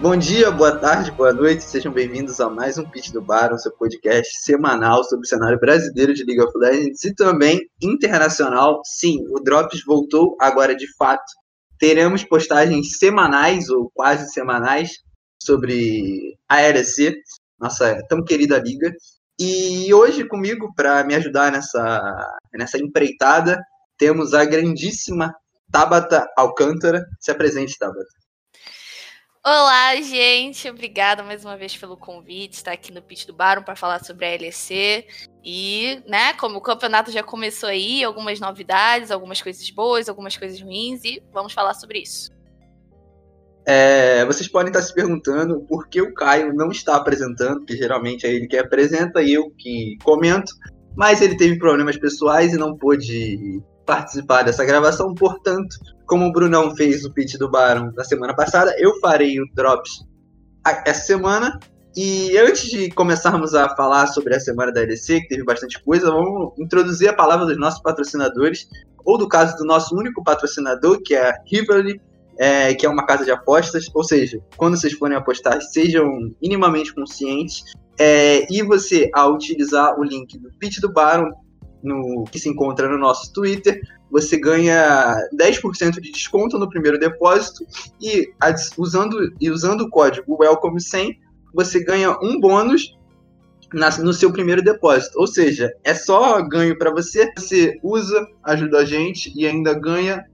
Bom dia, boa tarde, boa noite, sejam bem-vindos a mais um Pitch do Bar, o seu podcast semanal sobre o cenário brasileiro de League of Legends e também internacional. Sim, o Drops voltou agora de fato. Teremos postagens semanais ou quase semanais sobre a LEC, nossa tão querida liga. E hoje comigo, para me ajudar nessa, nessa empreitada, temos a grandíssima Tabata Alcântara. Se apresente, Tabata. Olá, gente. Obrigada mais uma vez pelo convite. Estar aqui no Pitch do Baron para falar sobre a LEC. E, né, como o campeonato já começou aí, algumas novidades, algumas coisas boas, algumas coisas ruins, e vamos falar sobre isso. É, vocês podem estar se perguntando por que o Caio não está apresentando, que geralmente é ele que apresenta e eu que comento, mas ele teve problemas pessoais e não pôde participar dessa gravação, portanto, como o Brunão fez o pitch do Baron na semana passada, eu farei o Drops essa semana. E antes de começarmos a falar sobre a semana da LEC, que teve bastante coisa, vamos introduzir a palavra dos nossos patrocinadores, ou do caso do nosso único patrocinador, que é a Riverly, é, que é uma casa de apostas. Ou seja, quando vocês forem apostar, sejam minimamente conscientes. É, e você, ao utilizar o link do pitch do Baron, no, que se encontra no nosso Twitter, você ganha 10% de desconto no primeiro depósito e usando, e usando o código WELCOME100 você ganha um bônus na, no seu primeiro depósito. Ou seja, é só ganho para você, você usa, ajuda a gente e ainda ganha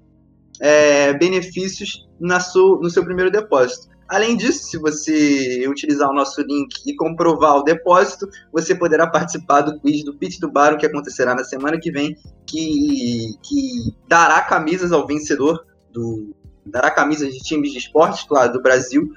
é, benefícios na sua, no seu primeiro depósito. Além disso, se você utilizar o nosso link e comprovar o depósito, você poderá participar do quiz do Pit do Baro, que acontecerá na semana que vem, que, que dará camisas ao vencedor, do, dará camisas de times de esportes, claro, do Brasil,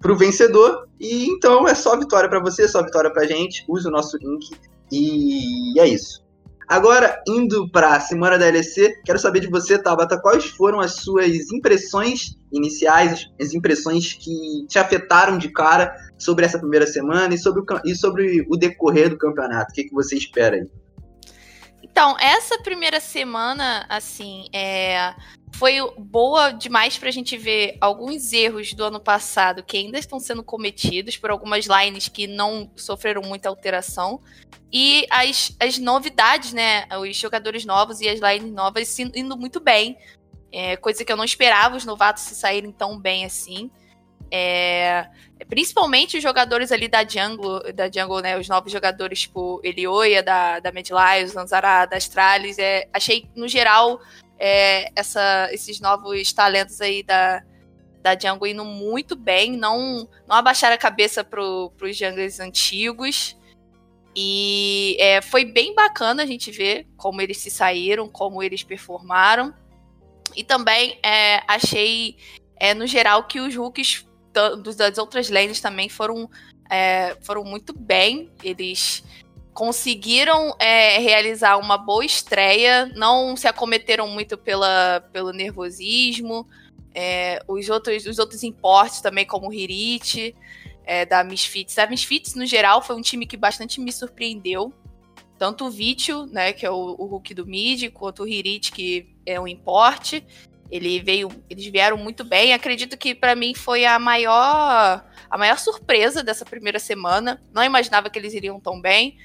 para o vencedor. E então é só vitória para você, só vitória para gente. Use o nosso link e é isso. Agora, indo para a semana da LEC, quero saber de você, Tabata, quais foram as suas impressões iniciais, as impressões que te afetaram de cara sobre essa primeira semana e sobre o, e sobre o decorrer do campeonato? O que, que você espera aí? Então, essa primeira semana, assim, é, foi boa demais para a gente ver alguns erros do ano passado que ainda estão sendo cometidos por algumas lines que não sofreram muita alteração. E as, as novidades, né? Os jogadores novos e as lines novas indo muito bem. É, coisa que eu não esperava os novatos se saírem tão bem assim. É, principalmente os jogadores ali da Jungle, da Jungle, né? Os novos jogadores, tipo Elioia, da, da Mad Lions, Lanzara, da Astralis. É, achei, no geral, é, essa, esses novos talentos aí da, da Django indo muito bem, não, não abaixar a cabeça para os junglers antigos. E é, foi bem bacana a gente ver como eles se saíram, como eles performaram. E também é, achei, é, no geral, que os rookies das outras lanes também foram, é, foram muito bem. Eles conseguiram é, realizar uma boa estreia, não se acometeram muito pela, pelo nervosismo. É, os, outros, os outros importes também, como o Hirit, é, da Misfits. A Misfits, no geral, foi um time que bastante me surpreendeu. Tanto o Vitio, né, que é o, o Hulk do mid, quanto o Hirit, que é um importe. Ele veio, eles vieram muito bem. Acredito que para mim foi a maior a maior surpresa dessa primeira semana. Não imaginava que eles iriam tão bem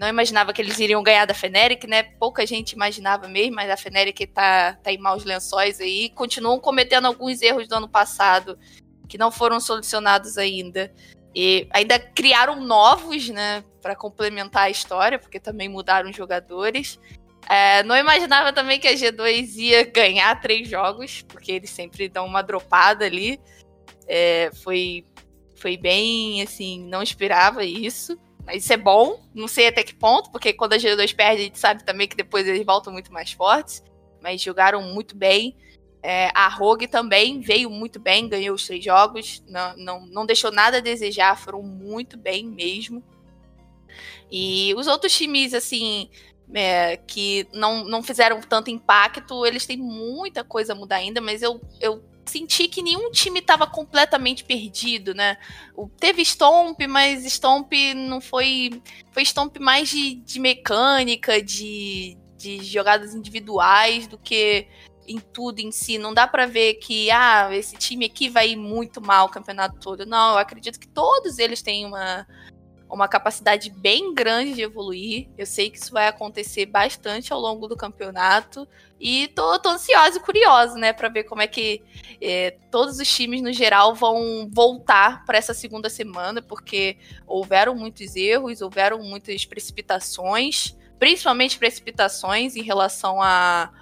não imaginava que eles iriam ganhar da Feneric, né? Pouca gente imaginava mesmo, mas a Feneric tá, tá em maus lençóis aí. Continuam cometendo alguns erros do ano passado que não foram solucionados ainda. E ainda criaram novos, né, para complementar a história, porque também mudaram jogadores. É, não imaginava também que a G2 ia ganhar três jogos, porque eles sempre dão uma dropada ali. É, foi, foi bem, assim, não esperava isso. Isso é bom, não sei até que ponto, porque quando a G2 perde, a gente sabe também que depois eles voltam muito mais fortes. Mas jogaram muito bem. É, a Rogue também veio muito bem, ganhou os três jogos, não, não, não deixou nada a desejar, foram muito bem mesmo. E os outros times, assim, é, que não, não fizeram tanto impacto, eles têm muita coisa a mudar ainda, mas eu, eu senti que nenhum time estava completamente perdido, né? Teve Stomp, mas Stomp não foi. Foi Stomp mais de, de mecânica, de, de jogadas individuais do que em tudo em si. Não dá para ver que ah, esse time aqui vai ir muito mal o campeonato todo. Não, eu acredito que todos eles têm uma, uma capacidade bem grande de evoluir. Eu sei que isso vai acontecer bastante ao longo do campeonato. E tô, tô ansiosa e curiosa, né, para ver como é que é, todos os times no geral vão voltar para essa segunda semana, porque houveram muitos erros, houveram muitas precipitações, principalmente precipitações em relação a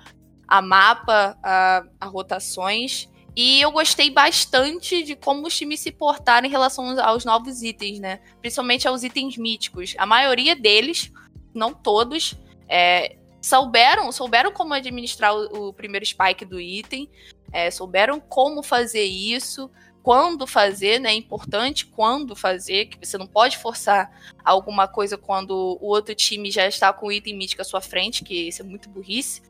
a mapa, a, a rotações. E eu gostei bastante de como os times se portaram em relação aos novos itens, né? Principalmente aos itens míticos. A maioria deles, não todos, é, souberam, souberam como administrar o, o primeiro spike do item, é, souberam como fazer isso, quando fazer, né? É importante quando fazer, que você não pode forçar alguma coisa quando o outro time já está com o item mítico à sua frente, que isso é muito burrice.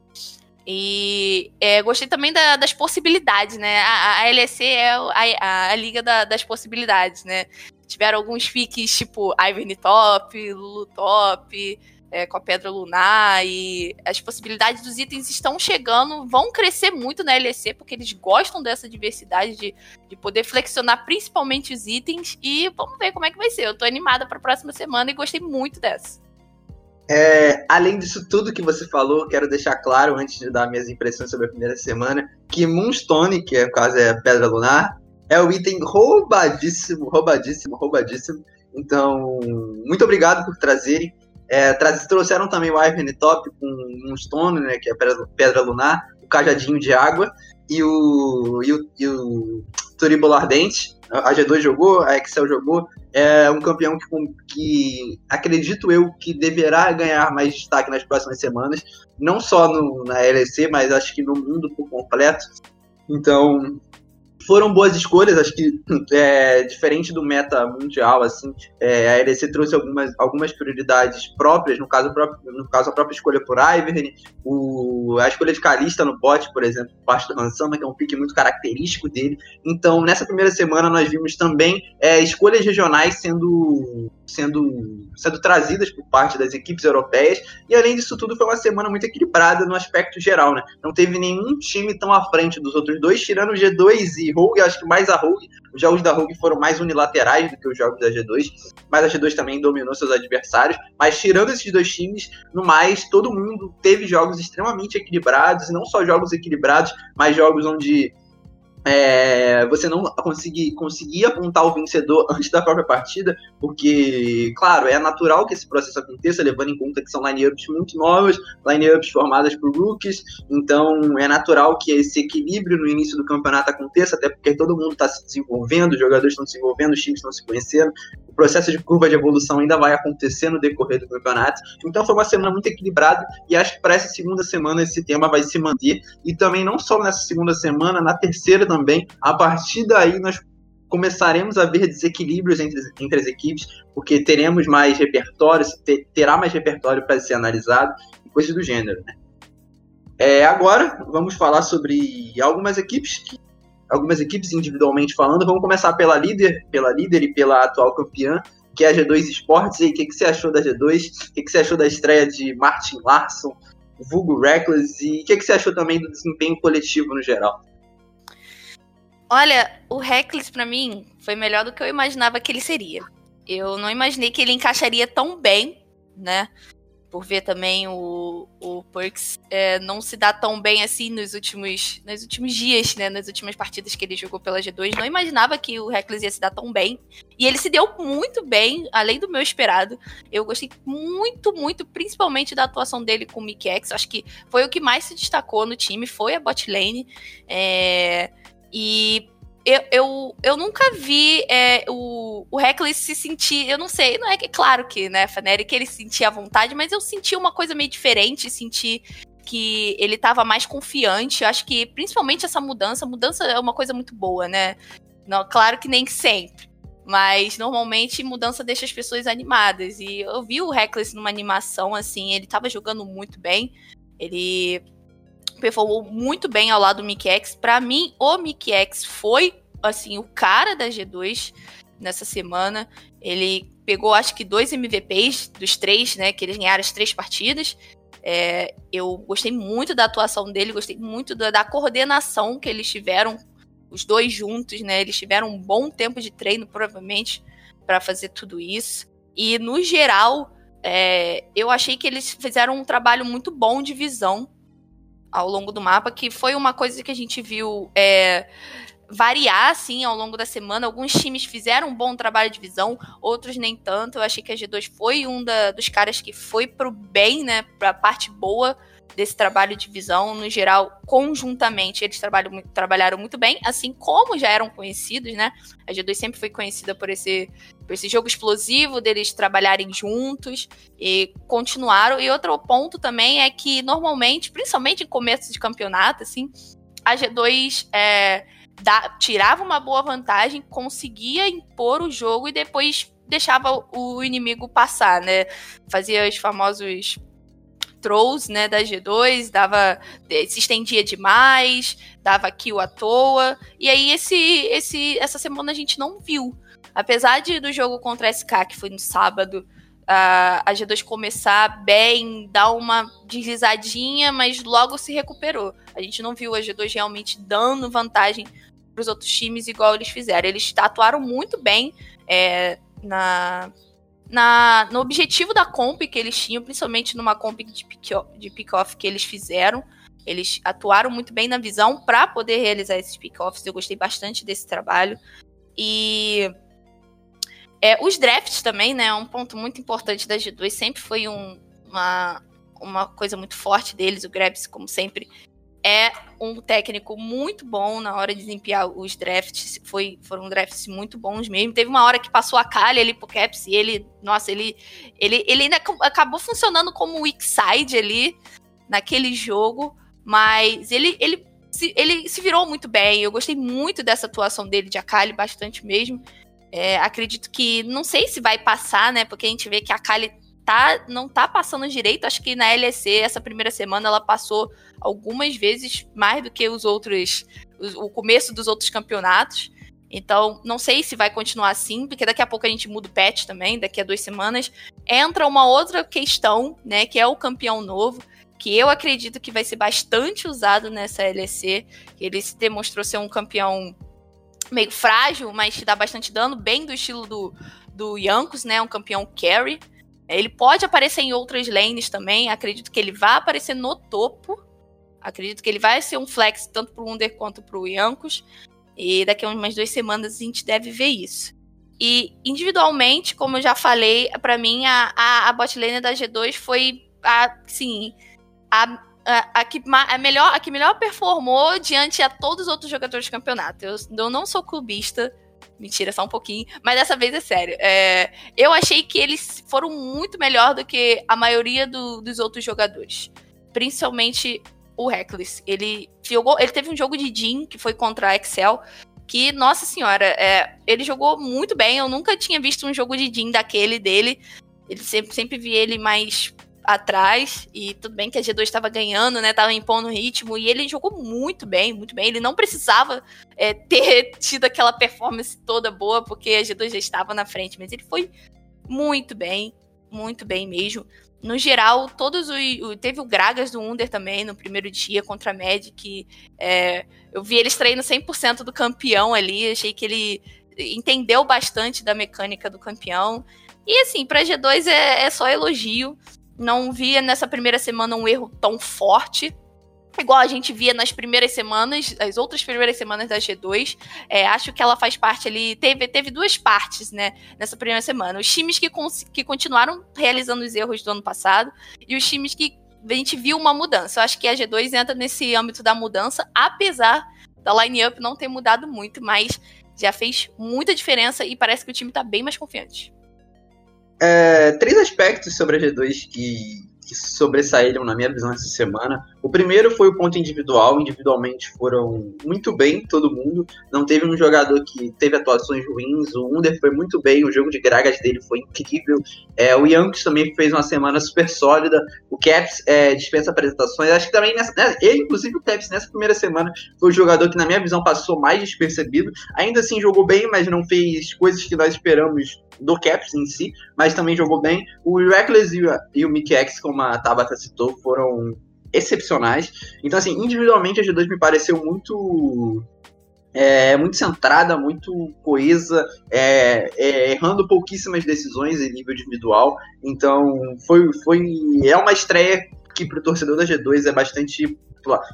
E é, gostei também da, das possibilidades, né? A, a LEC é a, a, liga da, das possibilidades, né? Tiveram alguns fiques tipo Ivern Top, Lulu Top, é, com a Pedra Lunar, e as possibilidades dos itens estão chegando, vão crescer muito na LEC, porque eles gostam dessa diversidade de, de poder flexionar principalmente os itens, e vamos ver como é que vai ser. Eu tô animada para a próxima semana e gostei muito dessa. É, além disso tudo que você falou, quero deixar claro, antes de dar minhas impressões sobre a primeira semana, que Moonstone, que é quase a Pedra Lunar, é o item roubadíssimo, roubadíssimo, roubadíssimo. Então, muito obrigado por trazerem. É, trouxeram também o Ivan Top com Moonstone, né, que é Pedra, pedra Lunar, o Cajadinho de Água e o, e o, e o Turibolo Ardente. A G2 jogou, a Excel jogou, é um campeão que, que acredito eu que deverá ganhar mais destaque nas próximas semanas, não só no, na LEC, mas acho que no mundo por completo. Então, foram boas escolhas, acho que é, diferente do meta mundial, assim, é, a LEC trouxe algumas, algumas prioridades próprias, no caso, no caso a própria escolha por Ivern, o, a escolha de Kalista no bot, por exemplo, parte do Hansama, que é um pique muito característico dele. Então, nessa primeira semana nós vimos também é, escolhas regionais sendo, sendo, sendo trazidas por parte das equipes europeias, e além disso tudo foi uma semana muito equilibrada no aspecto geral, né? Não teve nenhum time tão à frente dos outros dois, tirando o G2 e Rogue, acho que mais a Rogue. Os jogos da Rogue foram mais unilaterais do que os jogos da G2, mas a G2 também dominou seus adversários. Mas tirando esses dois times, no mais, todo mundo teve jogos extremamente equilibrados, e não só jogos equilibrados, mas jogos onde é, você não conseguir, conseguir apontar o vencedor antes da própria partida, porque, claro, é natural que esse processo aconteça, levando em conta que são line-ups muito novas, line-ups formadas por rookies, então é natural que esse equilíbrio no início do campeonato aconteça, até porque todo mundo está se desenvolvendo, os jogadores estão se desenvolvendo, os times estão se conhecendo, processo de curva de evolução ainda vai acontecer no decorrer do campeonato, então foi uma semana muito equilibrada, e acho que para essa segunda semana esse tema vai se manter, e também não só nessa segunda semana, na terceira também. A partir daí, nós começaremos a ver desequilíbrios entre, entre as equipes, porque teremos mais repertório, ter, terá mais repertório para ser analisado coisas do gênero. Né? É, agora, vamos falar sobre algumas equipes que algumas equipes individualmente falando. Vamos começar pela líder, pela líder e pela atual campeã, que é a G2 Esportes. E aí, o que, que você achou da G2? O que, que você achou da estreia de Martin Larson, vulgo Reckless? E o que, que você achou também do desempenho coletivo no geral? Olha, o Reckless para mim foi melhor do que eu imaginava que ele seria. Eu não imaginei que ele encaixaria tão bem, né? Por ver também o, o Perks é, não se dar tão bem assim nos últimos, nos últimos dias, né? Nas últimas partidas que ele jogou pela G2. Não imaginava que o Reckless ia se dar tão bem. E ele se deu muito bem, além do meu esperado. Eu gostei muito, muito, principalmente da atuação dele com o Mickey X. Acho que foi o que mais se destacou no time, foi a bot lane. É e eu, eu, eu nunca vi é, o, o Reckless se sentir. Eu não sei, não é que claro que, né, Faneri, que ele sentia à vontade, mas eu senti uma coisa meio diferente, senti que ele estava mais confiante. Eu acho que principalmente essa mudança, mudança é uma coisa muito boa, né? Não, claro que nem sempre. Mas normalmente mudança deixa as pessoas animadas. E eu vi o Reckless numa animação assim, ele estava jogando muito bem. Ele performou muito bem ao lado do Mickey X. Pra mim, o Mickey X foi, assim, o cara da G2 nessa semana. Ele pegou, acho que, dois MVPs dos três, né? Que eles ganharam as três partidas. É, eu gostei muito da atuação dele, gostei muito da, da, coordenação que eles tiveram, os dois juntos, né? Eles tiveram um bom tempo de treino, provavelmente, para fazer tudo isso. E, no geral, é, eu achei que eles fizeram um trabalho muito bom de visão ao longo do mapa, que foi uma coisa que a gente viu é, variar assim ao longo da semana. Alguns times fizeram um bom trabalho de visão, outros nem tanto. Eu achei que a G2 foi um da, dos caras que foi pro bem, né, pra parte boa desse trabalho de visão. No geral, conjuntamente, eles trabalham, trabalharam muito bem, assim como já eram conhecidos, né? A G2 sempre foi conhecida por esse, por esse jogo explosivo, deles trabalharem juntos e continuaram. E outro ponto também é que, normalmente, principalmente em começo de campeonato, assim, a G2 é, da, tirava uma boa vantagem, conseguia impor o jogo e depois deixava o inimigo passar, né? Fazia os famosos trolls, né, da G2, dava se estendia demais, dava kill à toa. E aí esse esse essa semana a gente não viu. Apesar de do jogo contra a SK, que foi no sábado, a, a G2 começar bem, dar uma deslizadinha, mas logo se recuperou. A gente não viu a G2 realmente dando vantagem para os outros times igual eles fizeram. Eles atuaram muito bem é, na, na, no objetivo da comp que eles tinham, principalmente numa comp de pick-off que eles fizeram. Eles atuaram muito bem na visão para poder realizar esses pick-offs. Eu gostei bastante desse trabalho. E é, os drafts também, né? É um ponto muito importante da G2. Sempre foi um, uma, uma coisa muito forte deles. O Grabs, como sempre, é um técnico muito bom na hora de desempenhar os drafts. Foi, foram drafts muito bons mesmo. Teve uma hora que passou a calha ali pro Caps e ele, nossa, ele, ele, ele ainda acabou funcionando como weak side ali naquele jogo, mas ele, ele, se, ele se virou muito bem. Eu gostei muito dessa atuação dele de Akali, bastante mesmo. É, acredito que, não sei se vai passar, né? Porque a gente vê que a Akali tá, não tá passando direito. Acho que na LEC, essa primeira semana, ela passou algumas vezes mais do que os outros. o começo dos outros campeonatos. Então, não sei se vai continuar assim, porque daqui a pouco a gente muda o patch também, daqui a duas semanas. Entra uma outra questão, né, que é o campeão novo, que eu acredito que vai ser bastante usado nessa LEC. Ele se demonstrou ser um campeão meio frágil, mas que dá bastante dano, bem do estilo do, do Yankos, né, um campeão carry. Ele pode aparecer em outras lanes também. Acredito que ele vai aparecer no topo. Acredito que ele vai ser um flex tanto pro Under quanto pro Yankos. E daqui a umas duas semanas a gente deve ver isso. E individualmente, como eu já falei, para mim a, a, a bot lane da G2 foi a, sim, a, a, a, que, a, melhor, a que melhor performou diante a todos os outros jogadores do campeonato. Eu, eu não sou clubista, Mentira, só um pouquinho. Mas dessa vez é sério. É, eu achei que eles foram muito melhor do que a maioria do, dos outros jogadores. Principalmente o Reckless. Ele jogou. Ele teve um jogo de Jin, que foi contra a Excel. Que, nossa senhora, é, ele jogou muito bem. Eu nunca tinha visto um jogo de Jin daquele dele. Ele sempre, sempre vi ele mais atrás, e tudo bem que a G2 estava ganhando, né? Tava impondo ritmo, e ele jogou muito bem, muito bem. Ele não precisava é, ter tido aquela performance toda boa, porque a G2 já estava na frente, mas ele foi muito bem, muito bem mesmo. No geral, todos os. Teve o Gragas do Under também no primeiro dia contra a Magic. É, eu vi ele extraindo 100% do campeão ali. Achei que ele entendeu bastante da mecânica do campeão. E assim, pra G2 é, é só elogio. Não via nessa primeira semana um erro tão forte. Igual a gente via nas primeiras semanas, as outras primeiras semanas da G2. É, acho que ela faz parte ali. Teve, teve duas partes, né? Nessa primeira semana. Os times que, que continuaram realizando os erros do ano passado e os times que a gente viu uma mudança. Eu acho que a G2 entra nesse âmbito da mudança, apesar da line-up não ter mudado muito, mas já fez muita diferença e parece que o time tá bem mais confiante. É, três aspectos sobre a G2 que que sobressaíram na minha visão essa semana. O primeiro foi o ponto individual, individualmente foram muito bem todo mundo. Não teve um jogador que teve atuações ruins. O Under foi muito bem, o jogo de Gragas dele foi incrível. É, o Yankees também fez uma semana super sólida. O Caps é, dispensa apresentações. Acho que também nessa. Né, ele, inclusive, o Caps nessa primeira semana foi o jogador que, na minha visão, passou mais despercebido. Ainda assim, jogou bem, mas não fez coisas que nós esperamos do Caps em si, mas também jogou bem. O Reckless e o, e o Mickey X, como a Tabata citou, foram excepcionais. Então, assim, individualmente a G2 me pareceu muito é, muito centrada, muito coesa, é, é, errando pouquíssimas decisões em nível individual. Então, foi, foi é uma estreia que para o torcedor da G2 é bastante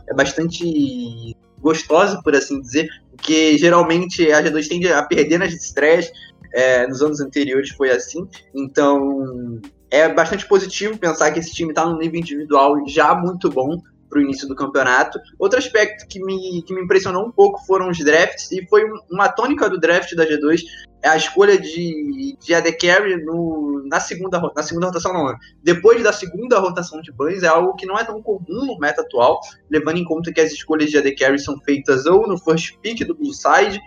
é bastante gostosa, por assim dizer, porque geralmente a G2 tende a perder nas estreias. É, nos anos anteriores foi assim, então é bastante positivo pensar que esse time está num nível individual já muito bom para o início do campeonato. Outro aspecto que me, que me impressionou um pouco foram os drafts, e foi uma tônica do draft da G2, é a escolha de, de AD Carry no, na, segunda, na segunda rotação, não. Depois da segunda rotação de bans, é algo que não é tão comum no meta atual, levando em conta que as escolhas de AD Carry são feitas ou no first pick do Blue Side,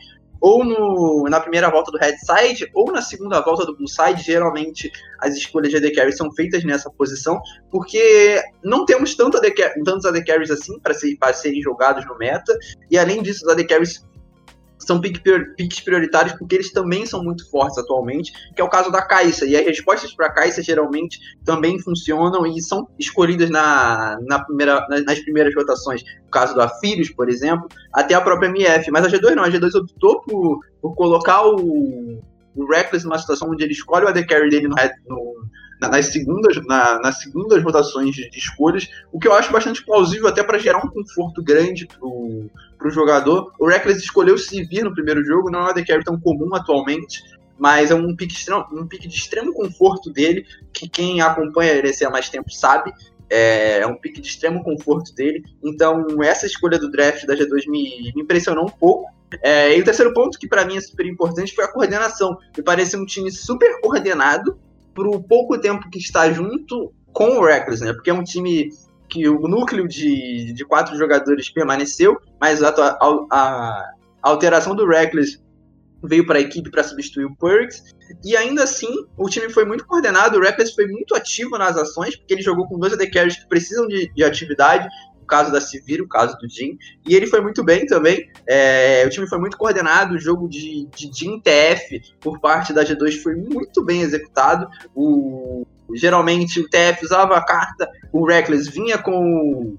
ou no, na primeira volta do Red Side, ou na segunda volta do Blue Side. Geralmente as escolhas de AD Carry são feitas nessa posição, porque não temos tanto AD, tantos AD Carries assim para ser, serem jogados no meta, e além disso, os AD Carries são picks prioritários porque eles também são muito fortes atualmente, que é o caso da Caixa. E as respostas para a Caixa geralmente também funcionam e são escolhidas na, na primeira, nas primeiras rotações. O caso do Afírios, por exemplo, até a própria MF. Mas a G2 não, a G2 optou por, por colocar o, o Reckless numa situação onde ele escolhe o AD Carry dele no, no nas segundas, na, nas segundas rotações de, de, escolhas, o que eu acho bastante plausível até para gerar um conforto grande pro, pro jogador. O Reckless escolheu se vir no primeiro jogo, não é uma carry tão comum atualmente, mas é um pique, um de extremo conforto dele, que quem acompanha ele há mais tempo sabe, é, é um pique de extremo conforto dele. Então, essa escolha do draft da G2 me, me impressionou um pouco. É, e o terceiro ponto, que para mim é super importante, foi a coordenação. Me pareceu um time super coordenado, pro pouco tempo que está junto com o Reckless, né? Porque é um time que o núcleo de, de quatro jogadores permaneceu, mas a, a, a alteração do Reckless veio para a equipe para substituir o Perks. E ainda assim, o time foi muito coordenado, o Reckless foi muito ativo nas ações, porque ele jogou com dois AD Carries que precisam de, de atividade, caso da Sivir, o caso do Jin. E ele foi muito bem também. É, o time foi muito coordenado, o jogo de, de Jin TF por parte da G2 foi muito bem executado. O, geralmente o TF usava a carta, o Reckless vinha com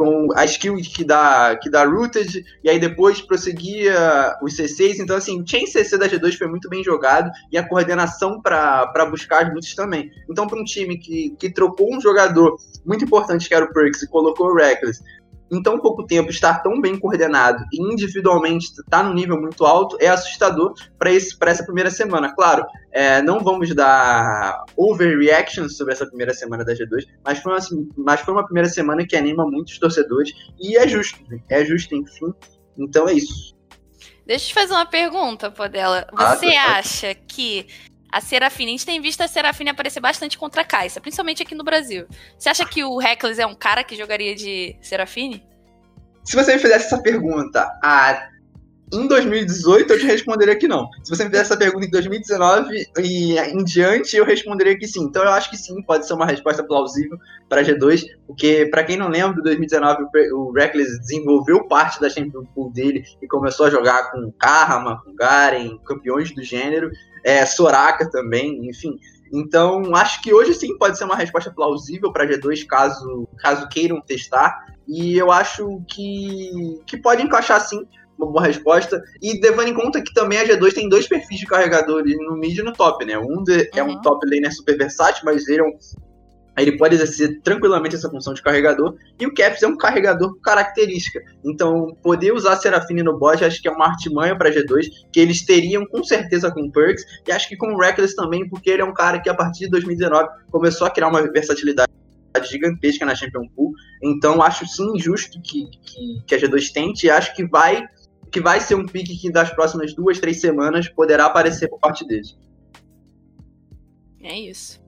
com a skill que dá, que dá rooted, e aí depois prosseguia os C6. Então, assim, o chain CC da G2 foi muito bem jogado e a coordenação para buscar as lutas também. Então, para um time que, que trocou um jogador muito importante, que era o Perks, e colocou o Reckless, em tão pouco tempo estar tão bem coordenado e individualmente estar tá no nível muito alto é assustador para essa primeira semana. Claro, é, não vamos dar overreaction sobre essa primeira semana da G2, mas foi, uma, mas foi uma primeira semana que anima muitos torcedores e é justo, é justo, enfim. Então é isso. Deixa eu te fazer uma pergunta, Podela. Você ah, acha que a Serafine, a gente tem visto a Serafine aparecer bastante contra a Caixa, principalmente aqui no Brasil. Você acha que o Reckless é um cara que jogaria de Serafine? Se você me fizesse essa pergunta em 2018 eu te responderia que não. Se você me fizesse essa pergunta em 2019 e em diante, eu responderia que sim. Então eu acho que sim, pode ser uma resposta plausível para G2, porque para quem não lembra, em 2019 o Reckless desenvolveu parte da Champions Pool dele e começou a jogar com Karma, com Garen, campeões do gênero, é, Soraka também, enfim. Então, acho que hoje sim pode ser uma resposta plausível para G2 caso, caso queiram testar. E eu acho que, que pode encaixar sim uma boa resposta. E levando em conta que também a G2 tem dois perfis de carregadores no mid e no top, né? Um de, uhum. é um uhum. top laner super versátil, mas ele é um ele pode exercer tranquilamente essa função de carregador, e o Caps é um carregador com característica. Então, poder usar Serafine no bot acho que é uma artimanha para G2, que eles teriam com certeza com Perks, e acho que com o Reckless também, porque ele é um cara que a partir de 2019 começou a criar uma versatilidade gigantesca na Champion Pool. Então, acho sim justo que, que, que a G2 tente, e acho que vai que vai ser um pique que das próximas duas, três semanas poderá aparecer por parte deles. É isso.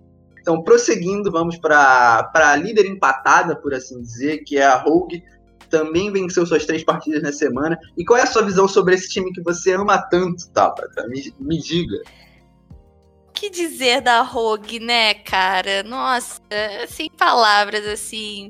Então, prosseguindo, vamos para a líder empatada, por assim dizer, que é a Rogue. Também venceu suas três partidas na semana. E qual é a sua visão sobre esse time que você ama tanto, Tabata? Me, me diga. O que dizer da Rogue, né, cara? Nossa, sem palavras, assim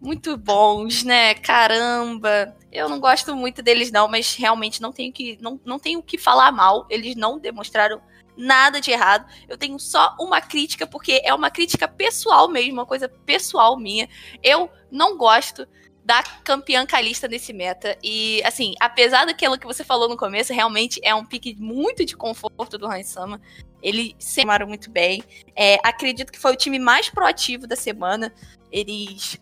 muito bons, né? Caramba. Eu não gosto muito deles, não, mas realmente não tenho que. Não, não tenho que falar mal. Eles não demonstraram nada de errado. Eu tenho só uma crítica, porque é uma crítica pessoal mesmo, uma coisa pessoal minha. Eu não gosto da campeã calista nesse meta. E, assim, apesar daquilo que você falou no começo, realmente é um pique muito de conforto do Hansama. Ele se amaram muito bem. É, acredito que foi o time mais proativo da semana. Eles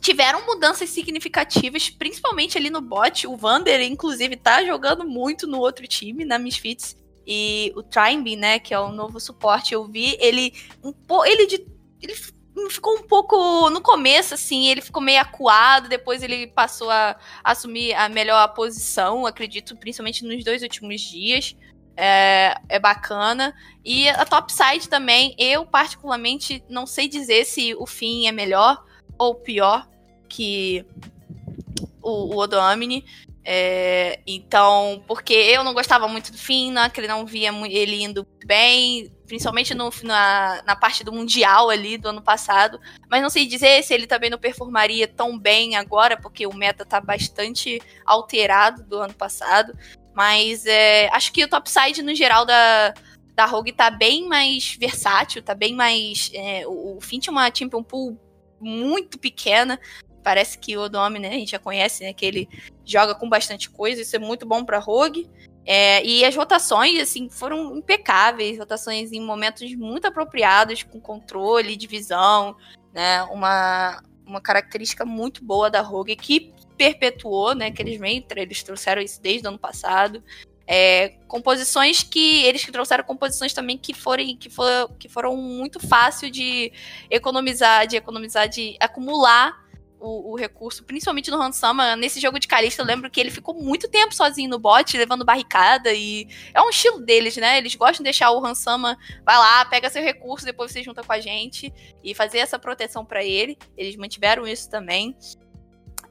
tiveram mudanças significativas, principalmente ali no bot. O Vander, inclusive, tá jogando muito no outro time, na Misfits. E o Trimby, né, que é o novo suporte, eu vi ele um. Ele, de, ele ficou um pouco. No começo, assim, ele ficou meio acuado, depois ele passou a, a assumir a melhor posição, acredito, principalmente nos dois últimos dias. É, é, bacana. E a topside também, eu particularmente não sei dizer se o fim é melhor ou pior, que o, o. É, então, porque eu não gostava muito do Fina, que ele não via ele indo bem, principalmente no, na, na parte do Mundial ali do ano passado. Mas não sei dizer se ele também não performaria tão bem agora, porque o meta tá bastante alterado do ano passado. Mas é, acho que o topside, no geral, da, da Rogue tá bem mais versátil, tá bem mais. É, o, o Finn tinha uma champion pool muito pequena, parece que o nome, né, a gente já conhece, né, que ele joga com bastante coisa, isso é muito bom para Rogue. É, e as votações, assim, foram impecáveis, votações em momentos muito apropriados, com controle, divisão, né, uma, uma característica muito boa da Rogue, que perpetuou, né, que eles eles trouxeram isso desde o ano passado. É, composições que eles que trouxeram composições também que foram que, for, que foram muito fácil de economizar, de economizar, de acumular o, o, recurso, principalmente no Hansama. Nesse jogo de Calista, eu lembro que ele ficou muito tempo sozinho no bot, levando barricada, e é um estilo deles, né? Eles gostam de deixar o Hansama, vai lá, pega seu recurso, depois você junta com a gente, e fazer essa proteção para ele. Eles mantiveram isso também.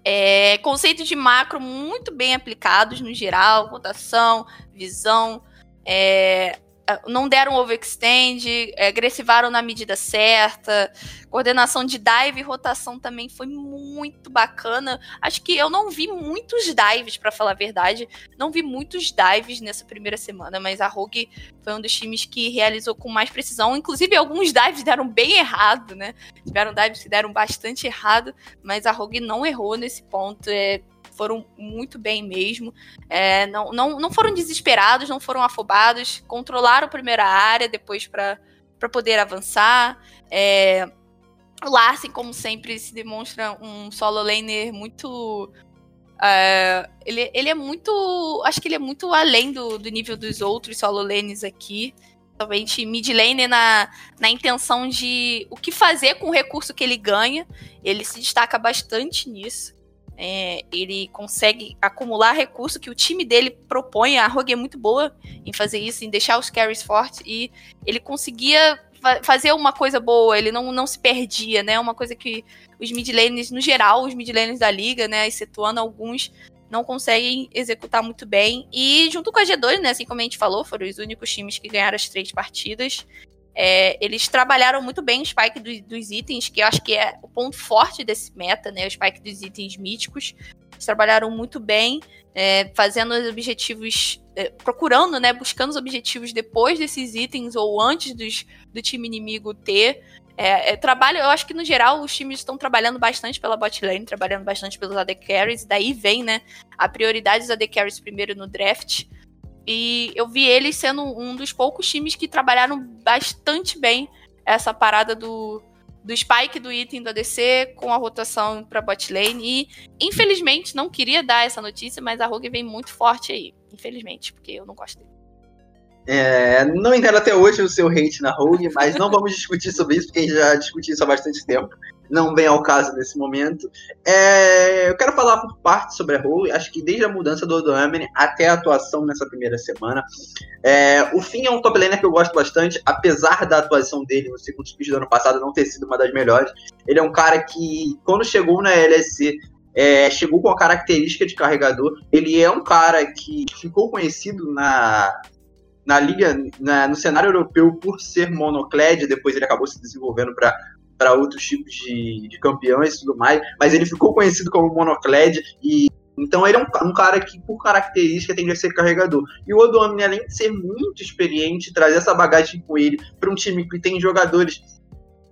É, conceitos de macro muito bem aplicados no geral, rotação, visão, é, não deram overextend, é, agressivaram na medida certa, coordenação de dive e rotação também foi muito bacana. Acho que eu não vi muitos dives, para falar a verdade, não vi muitos dives nessa primeira semana, mas a Rogue foi um dos times que realizou com mais precisão. Inclusive, alguns dives deram bem errado, né? Tiveram dives que deram bastante errado, mas a Rogue não errou nesse ponto. É, foram muito bem mesmo. É, não, não, não foram desesperados, não foram afobados, controlaram a primeira área depois para poder avançar. É, o Larsen, como sempre, se demonstra um solo laner muito. Uh, ele, ele é muito. Acho que ele é muito além do, do nível dos outros solo lanes aqui. Somente mid laner na, na intenção de o que fazer com o recurso que ele ganha. Ele se destaca bastante nisso. É, ele consegue acumular recurso que o time dele propõe. A Rogue é muito boa em fazer isso, em deixar os carries fortes. E ele conseguia fa fazer uma coisa boa, ele não, não se perdia, né? Uma coisa que os mid lanes, no geral, os mid lanes da liga, né? Excetuando alguns, não conseguem executar muito bem. E junto com a G2, né? Assim como a gente falou, foram os únicos times que ganharam as três partidas. É, eles trabalharam muito bem o spike do, dos itens, que eu acho que é o ponto forte desse meta, né? O spike dos itens míticos. Eles trabalharam muito bem, é, fazendo os objetivos, é, procurando, né? Buscando os objetivos depois desses itens ou antes dos, do time inimigo ter. É, é, trabalho, eu acho que no geral os times estão trabalhando bastante pela bot lane, trabalhando bastante pelos AD Carries, daí vem, né, a prioridade dos AD Carries primeiro no draft. E eu vi eles sendo um dos poucos times que trabalharam bastante bem essa parada do, do spike do item da DC com a rotação para bot lane. E, infelizmente, não queria dar essa notícia, mas a Rogue vem muito forte aí. Infelizmente, porque eu não gosto dele. É, não entendo até hoje o seu hate na Rogue, mas não vamos discutir sobre isso, porque já discutiu isso há bastante tempo não vem ao caso nesse momento. É, eu quero falar por parte sobre a Rogue, acho que desde a mudança do Odoamene até a atuação nessa primeira semana. É, o Finn é um top laner que eu gosto bastante, apesar da atuação dele no segundo speed do ano passado não ter sido uma das melhores. Ele é um cara que, quando chegou na LSC, é, chegou com a característica de carregador. Ele é um cara que ficou conhecido na, na liga, na, no cenário europeu por ser monoclad, depois ele acabou se desenvolvendo para para outros tipos de, de campeões e tudo mais, mas ele ficou conhecido como Monoclad e Então ele é um, um, cara que, por característica, tende a ser carregador. E o Odomini, além de ser muito experiente, trazer essa bagagem com ele para um time que tem jogadores,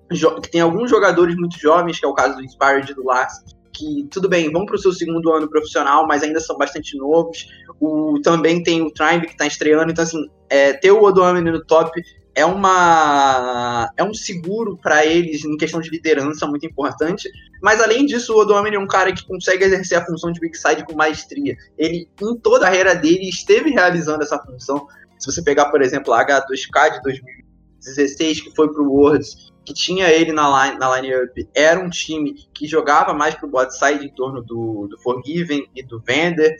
que tem alguns jogadores muito jovens, que é o caso do Inspired do Lars, que tudo bem, vão para o seu segundo ano profissional, mas ainda são bastante novos. O, também tem o Tribe que está estreando, então assim, é, ter o Odomini no top é uma é um seguro para eles em questão de liderança muito importante. Mas além disso, o Odomini é um cara que consegue exercer a função de big side com maestria. Ele em toda a carreira dele esteve realizando essa função. Se você pegar, por exemplo, a H2K de 2016 que foi para o Worlds, que tinha ele na line, na line up, era um time que jogava mais para o bot side em torno do, do Forgiven e do Vender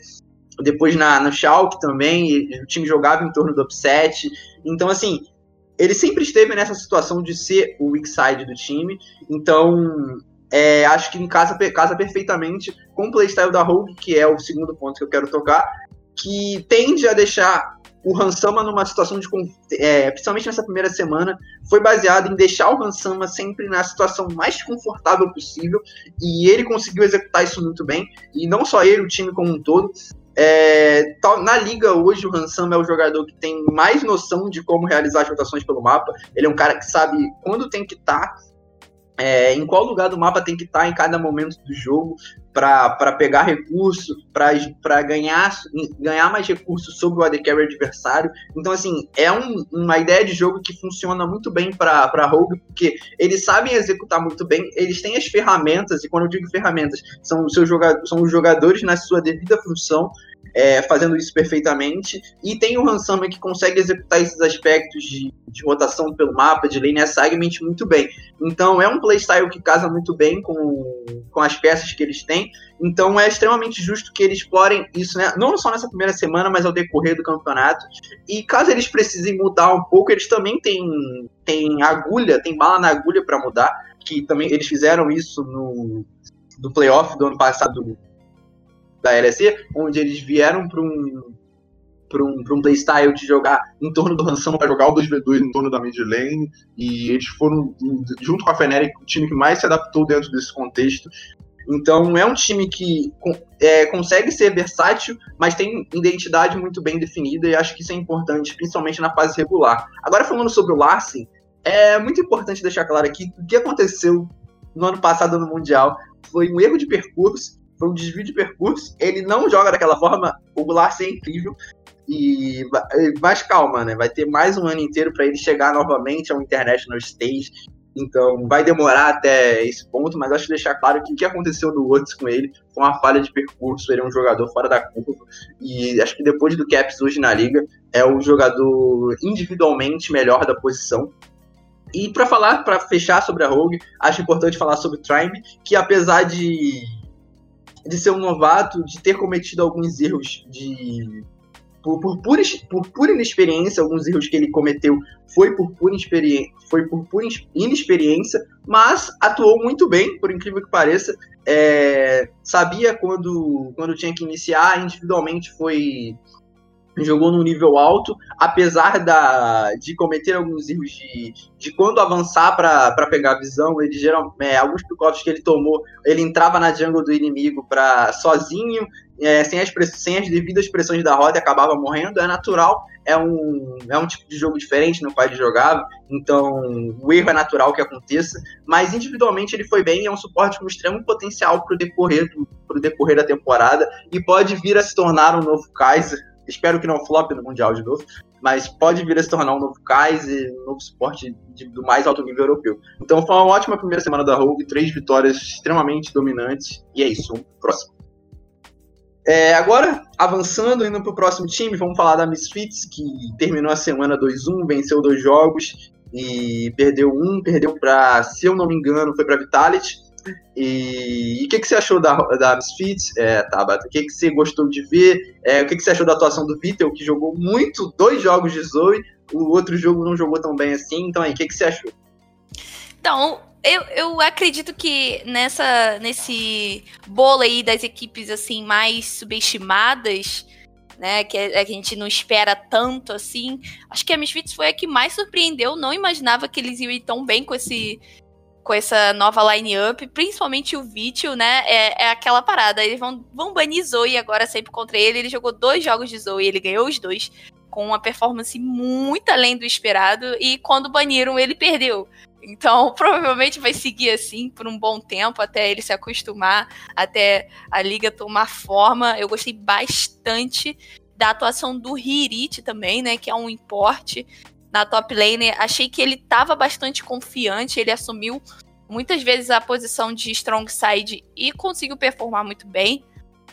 depois na, no Schalke também, o time jogava em torno do upset. Então, assim, ele sempre esteve nessa situação de ser o weak side do time, então é, acho que em casa, casa perfeitamente com o playstyle da Rogue, que é o segundo ponto que eu quero tocar, que tende a deixar o Hansama numa situação de. É, principalmente nessa primeira semana, foi baseado em deixar o Hansama sempre na situação mais confortável possível, e ele conseguiu executar isso muito bem, e não só ele, o time como um todo. É, na liga hoje, o Hansama é o jogador que tem mais noção de como realizar as rotações pelo mapa. Ele é um cara que sabe quando tem que estar, tá, é, em qual lugar do mapa tem que estar tá em cada momento do jogo para pegar recurso, para ganhar, ganhar mais recursos sobre o AD Carry adversário. Então, assim, é um, uma ideia de jogo que funciona muito bem para Rogue, porque eles sabem executar muito bem, eles têm as ferramentas, e quando eu digo ferramentas, são os, seus jogadores, são os jogadores na sua devida função, é, fazendo isso perfeitamente. E tem o Hansama que consegue executar esses aspectos de, de rotação pelo mapa, de lane segment muito bem. Então é um playstyle que casa muito bem com, com as peças que eles têm. Então é extremamente justo que eles explorem isso, né? não só nessa primeira semana, mas ao decorrer do campeonato. E caso eles precisem mudar um pouco, eles também têm, têm agulha, tem bala na agulha para mudar. Que também eles fizeram isso no do playoff do ano passado da LEC, onde eles vieram para um para um, um playstyle de jogar em torno do Hansama para jogar o 2v2 em torno da mid lane, e eles foram, junto com a Fnatic, o time que mais se adaptou dentro desse contexto. Então é um time que é, consegue ser versátil, mas tem identidade muito bem definida, e acho que isso é importante, principalmente na fase regular. Agora falando sobre o Larsen, é muito importante deixar claro aqui que o que aconteceu no ano passado no Mundial foi um erro de percurso foi um desvio de percurso. Ele não joga daquela forma. O Larsen é incrível. E mais calma, né? Vai ter mais um ano inteiro para ele chegar novamente ao International Stage. Então vai demorar até esse ponto, mas acho que deixar claro que o que aconteceu no Worlds com ele foi uma falha de percurso. Ele é um jogador fora da curva. E acho que depois do Caps hoje na liga, é o jogador individualmente melhor da posição. E para falar, para fechar sobre a Rogue, acho importante falar sobre o Tribe, que apesar de de ser um novato, de ter cometido alguns erros de. Por, por, pura, por pura inexperiência, alguns erros que ele cometeu foi por pura, foi por pura inexperiência, mas atuou muito bem, por incrível que pareça. É, sabia quando, quando tinha que iniciar, individualmente foi jogou num nível alto, apesar da, de cometer alguns erros de, de quando avançar para pegar a visão, ele geral, é, alguns picotes que ele tomou, ele entrava na jungle do inimigo para sozinho, é, sem, as, sem as devidas pressões da roda, acabava morrendo, é natural, é um, é um tipo de jogo diferente no qual ele jogava, então o erro é natural que aconteça, mas individualmente ele foi bem, é um suporte com extremo potencial para o decorrer, decorrer da temporada, e pode vir a se tornar um novo Kaiser, Espero que não flop no Mundial de novo, mas pode vir a se tornar um novo Kaiser, um novo suporte de, do mais alto nível europeu. Então foi uma ótima primeira semana da Rogue, três vitórias extremamente dominantes, e é isso, próximo. É, agora, avançando, indo para o próximo time, vamos falar da Misfits, que terminou a semana 2-1, venceu dois jogos e perdeu um, perdeu para, se eu não me engano, foi para Vitality. E o que, que você achou da, da Misfits, é, Tabata? O que, que você gostou de ver? É, o que, que você achou da atuação do Vitor, que jogou muito, dois jogos de Zoe, o outro jogo não jogou tão bem assim. Então aí, o que, que você achou? Então, eu, eu acredito que nessa nesse bolo aí das equipes assim mais subestimadas, né, que a, a gente não espera tanto assim, acho que a Misfits foi a que mais surpreendeu. Não imaginava que eles iam ir tão bem com esse com essa nova line-up, principalmente o Vitio, né? É, é, aquela parada. Eles vão, vão banir Zoe agora sempre contra ele. Ele jogou dois jogos de Zoe, ele ganhou os dois, com uma performance muito além do esperado. E quando baniram, ele perdeu. Então, provavelmente vai seguir assim por um bom tempo, até ele se acostumar, até a liga tomar forma. Eu gostei bastante da atuação do Hirit também, né? Que é um importe na top lane. Achei que ele estava bastante confiante, ele assumiu muitas vezes a posição de strong side e conseguiu performar muito bem.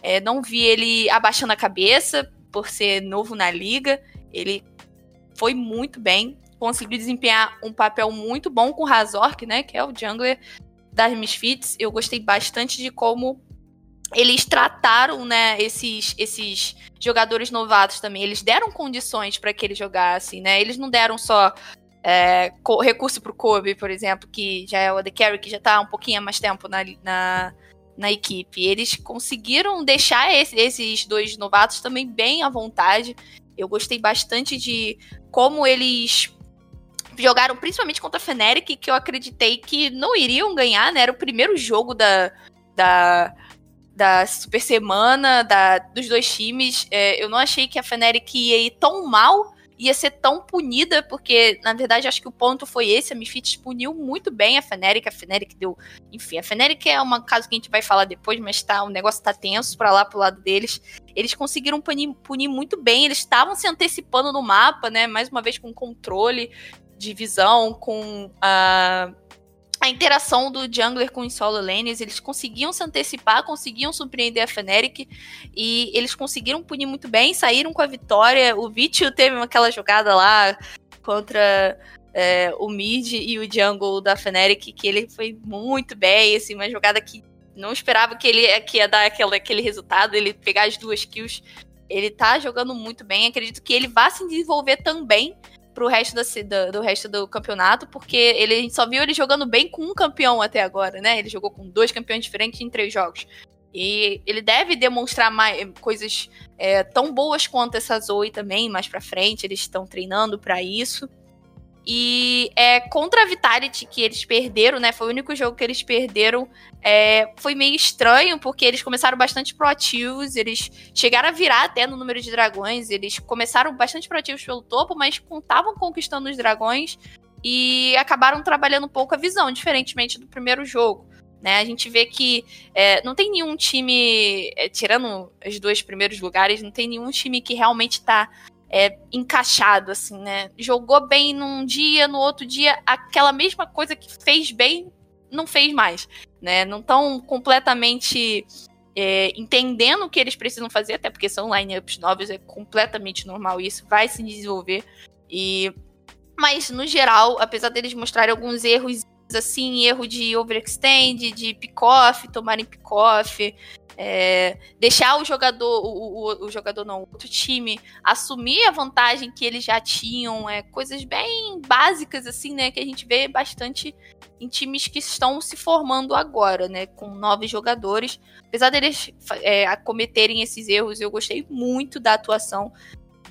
É, não vi ele abaixando a cabeça por ser novo na liga. Ele foi muito bem, conseguiu desempenhar um papel muito bom com o Razork, né, que é o jungler das Misfits. Eu gostei bastante de como eles trataram, né, esses, esses jogadores novatos também. Eles deram condições para que eles jogassem, né? Eles não deram só é, recurso pro Kobe, por exemplo, que já é o The Carry, que já tá um pouquinho há mais tempo na, na, na equipe. Eles conseguiram deixar esse, esses dois novatos também bem à vontade. Eu gostei bastante de como eles jogaram, principalmente contra a Fnatic, que eu acreditei que não iriam ganhar, né? Era o primeiro jogo da, da da super semana da, dos dois times. É, eu não achei que a Fnatic ia ir tão mal, ia ser tão punida, porque na verdade acho que o ponto foi esse. A Mifits puniu muito bem a Fnatic. A Fnatic deu. Enfim, a Fnatic é uma caso que a gente vai falar depois, mas tá, o negócio tá tenso para lá pro lado deles. Eles conseguiram punir, punir muito bem, eles estavam se antecipando no mapa, né? Mais uma vez com controle de visão, com a. Uh, a interação do jungler com os solo lanes, eles conseguiam se antecipar, conseguiam surpreender a Fnatic e eles conseguiram punir muito bem, saíram com a vitória. O Vitio teve aquela jogada lá contra é, o mid e o jungle da Fnatic que ele foi muito bem, assim, uma jogada que não esperava que ele que ia dar aquele, aquele resultado, ele pegar as duas kills. Ele tá jogando muito bem, acredito que ele vá se desenvolver também pro resto da, do resto do campeonato, porque ele só viu ele jogando bem com um campeão até agora, né? Ele jogou com dois campeões diferentes em três jogos. E ele deve demonstrar mais, coisas é, tão boas quanto essa Zoe também, mais pra frente. Eles estão treinando para isso. E é, contra a Vitality, que eles perderam, né? Foi o único jogo que eles perderam. É, foi meio estranho, porque eles começaram bastante proativos. Eles chegaram a virar até no número de dragões. Eles começaram bastante proativos pelo topo, mas estavam conquistando os dragões. E acabaram trabalhando um pouco a visão, diferentemente do primeiro jogo. Né? A gente vê que é, não tem nenhum time, é, tirando os dois primeiros lugares, não tem nenhum time que realmente está é, encaixado, assim, né? Jogou bem num dia, no outro dia, aquela mesma coisa que fez bem, não fez mais, né? Não estão completamente é, entendendo o que eles precisam fazer, até porque são lineups novos, é completamente normal isso, vai se desenvolver. E mas no geral, apesar deles mostrarem alguns erros assim, erro de overextend, de pick-off, tomarem pick-off, é, deixar o jogador, o, o, o, jogador não, outro time assumir a vantagem que eles já tinham, é, coisas bem básicas assim, né, que a gente vê bastante em times que estão se formando agora, né, com novos jogadores. Apesar deles é, cometerem esses erros, eu gostei muito da atuação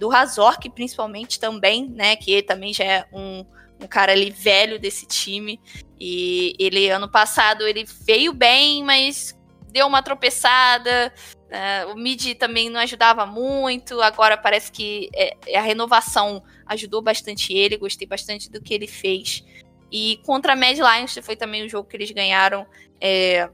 do Razork, principalmente também, né, que também já é um, um cara ali velho desse time. E ele, ano passado, ele veio bem, mas deu uma tropeçada. Uh, o mid também não ajudava muito. Agora parece que é, a renovação ajudou bastante ele. Gostei bastante do que ele fez. E contra a Mad Lions foi também o jogo que eles ganharam. É,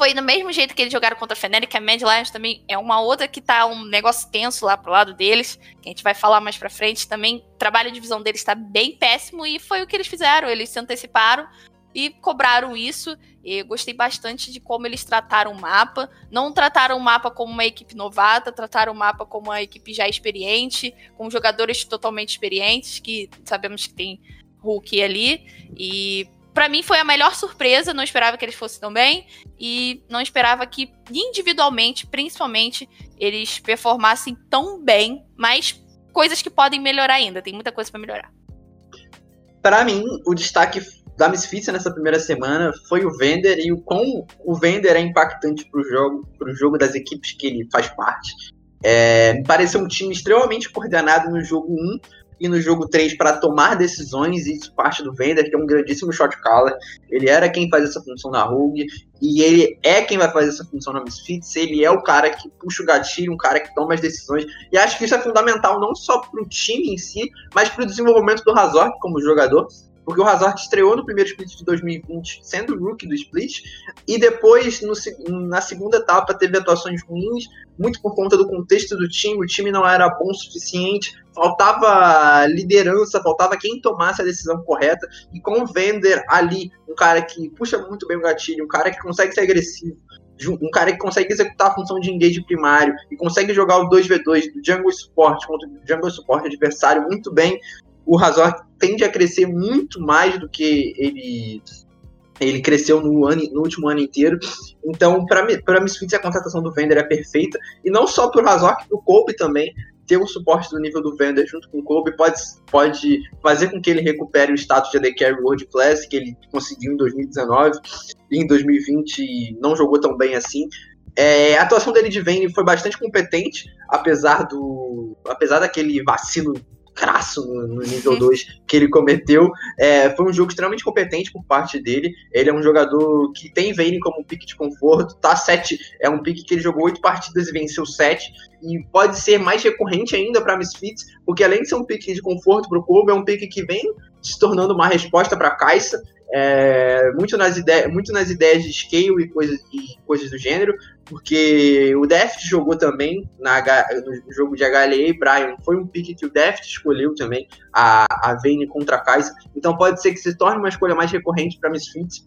foi do mesmo jeito que eles jogaram contra a Fnatic, a Mad Lions também é uma outra que tá um negócio tenso lá pro lado deles, que a gente vai falar mais pra frente também. O trabalho de visão deles tá bem péssimo e foi o que eles fizeram, eles se anteciparam e cobraram isso. E gostei bastante de como eles trataram o mapa. Não trataram o mapa como uma equipe novata, trataram o mapa como uma equipe já experiente, com jogadores totalmente experientes, que sabemos que tem Hulk ali. E para mim foi a melhor surpresa. Não esperava que eles fossem tão bem. E não esperava que individualmente, principalmente, eles performassem tão bem. Mas coisas que podem melhorar ainda. Tem muita coisa para melhorar. Para mim, o destaque da Misfits nessa primeira semana foi o Vender e o quão o Vender é impactante para o jogo, pro jogo das equipes que ele faz parte. É, me pareceu um time extremamente coordenado no jogo 1, e no jogo 3 para tomar decisões, e isso parte do Vender, que é um grandíssimo shot caller. Ele era quem faz essa função na Rogue, e ele é quem vai fazer essa função na Misfits. Ele é o cara que puxa o gatilho, um cara que toma as decisões. E acho que isso é fundamental não só para o time em si, mas para o desenvolvimento do Razork como jogador porque o Hazard estreou no primeiro split de 2020 sendo rookie do split, e depois, no, na segunda etapa, teve atuações ruins, muito por conta do contexto do time, o time não era bom o suficiente, faltava liderança, faltava quem tomasse a decisão correta, e com o Vender ali, um cara que puxa muito bem o gatilho, um cara que consegue ser agressivo, um cara que consegue executar a função de engage primário e consegue jogar o 2v2 do jungle support contra o jungle support adversário muito bem, o Razor tende a crescer muito mais do que ele ele cresceu no, ano, no último ano inteiro. Então, para Misfits, a contratação do Vender é perfeita. E não só para o Razork, para o Kobe também. Ter o suporte do nível do Vender junto com o Kobe pode, pode fazer com que ele recupere o status de AD Carry World Class que ele conseguiu em 2019. E em 2020 não jogou tão bem assim. É, a atuação dele de Vayne foi bastante competente, apesar do apesar daquele vacilo crasso no, nível 2 que ele cometeu. É, foi um jogo extremamente competente por parte dele. Ele é um jogador que tem Vayne como um pique de conforto. Tá 7 é um pique que ele jogou 8 partidas e venceu 7. E pode ser mais recorrente ainda para Misfits, porque além de ser um pique de conforto para o Kobe, é um pique que vem se tornando uma resposta para Caixa é, muito, nas ideias, muito nas ideias de scale e coisas, e coisas do gênero, porque o Deft jogou também na, no jogo de HLA e Brian. Foi um pick que o Deft escolheu também, a, a Vayne contra a Kaiser. Então pode ser que se torne uma escolha mais recorrente para Misfits.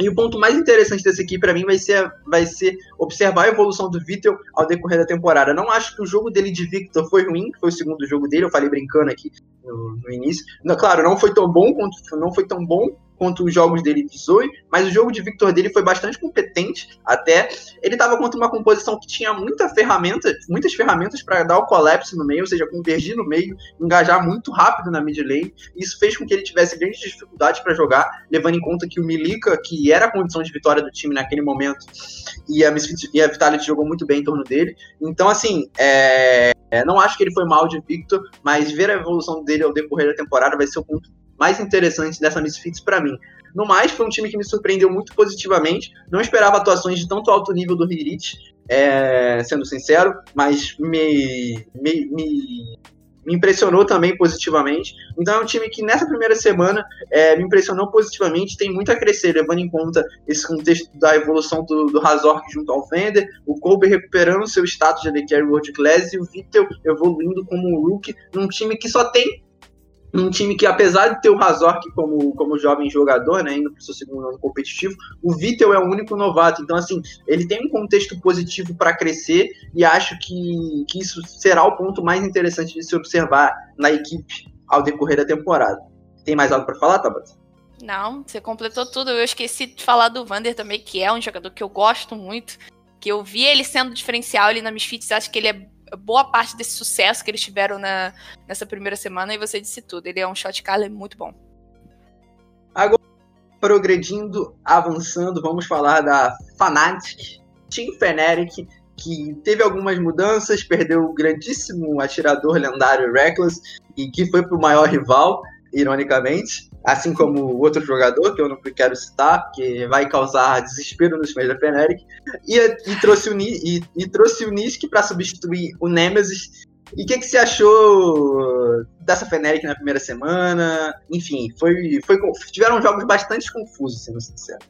E o ponto mais interessante desse aqui para mim vai ser, vai ser observar a evolução do Vitor ao decorrer da temporada. Não acho que o jogo dele de Victor foi ruim, foi o segundo jogo dele, eu falei brincando aqui no, no início. Não, claro, não foi tão bom quanto não foi tão bom contra os jogos dele de Zoe, mas o jogo de Victor dele foi bastante competente até. Ele estava contra uma composição que tinha muita ferramenta, muitas ferramentas para dar o collapse no meio, ou seja, convergir no meio, engajar muito rápido na mid lane. Isso fez com que ele tivesse grandes dificuldades para jogar, levando em conta que o Milika, que era a condição de vitória do time naquele momento, e a, Misfit, e a Vitality jogou muito bem em torno dele. Então, assim, é, não acho que ele foi mal de Victor, mas ver a evolução dele ao decorrer da temporada vai ser o ponto mais interessantes dessa Misfits para mim. No mais, foi um time que me surpreendeu muito positivamente. Não esperava atuações de tanto alto nível do Hirit, é, sendo sincero, mas me, me, me, me, impressionou também positivamente. Então é um time que nessa primeira semana é, me impressionou positivamente, tem muito a crescer, levando em conta esse contexto da evolução do, do junto ao Fender, o Kobe recuperando seu status de AD Carry World Class e o Vittel evoluindo como um rookie num time que só tem num time que, apesar de ter o Razork como, como jovem jogador, né, indo para o seu segundo ano competitivo, o Vittel é o único novato. Então, assim, ele tem um contexto positivo para crescer e acho que, que isso será o ponto mais interessante de se observar na equipe ao decorrer da temporada. Tem mais algo para falar, Tabata? Não, você completou tudo. Eu esqueci de falar do Vander também, que é um jogador que eu gosto muito. Que eu vi ele sendo diferencial ali na Misfits, acho que ele é boa parte desse sucesso que eles tiveram na, nessa primeira semana e você disse tudo. Ele é um shot caller muito bom. Agora, progredindo, avançando, vamos falar da Fnatic, Team Fnatic, que teve algumas mudanças, perdeu o grandíssimo atirador lendário Reckless, e que foi para o maior rival, ironicamente assim como o outro jogador, que eu não quero citar, que vai causar desespero nos fãs da Fnatic, e, e, trouxe o, e, e trouxe o Nisk para substituir o Nemesis. E o que, que você achou dessa Fnatic na primeira semana? Enfim, foi, foi, tiveram jogos bastante confusos, sendo sincero.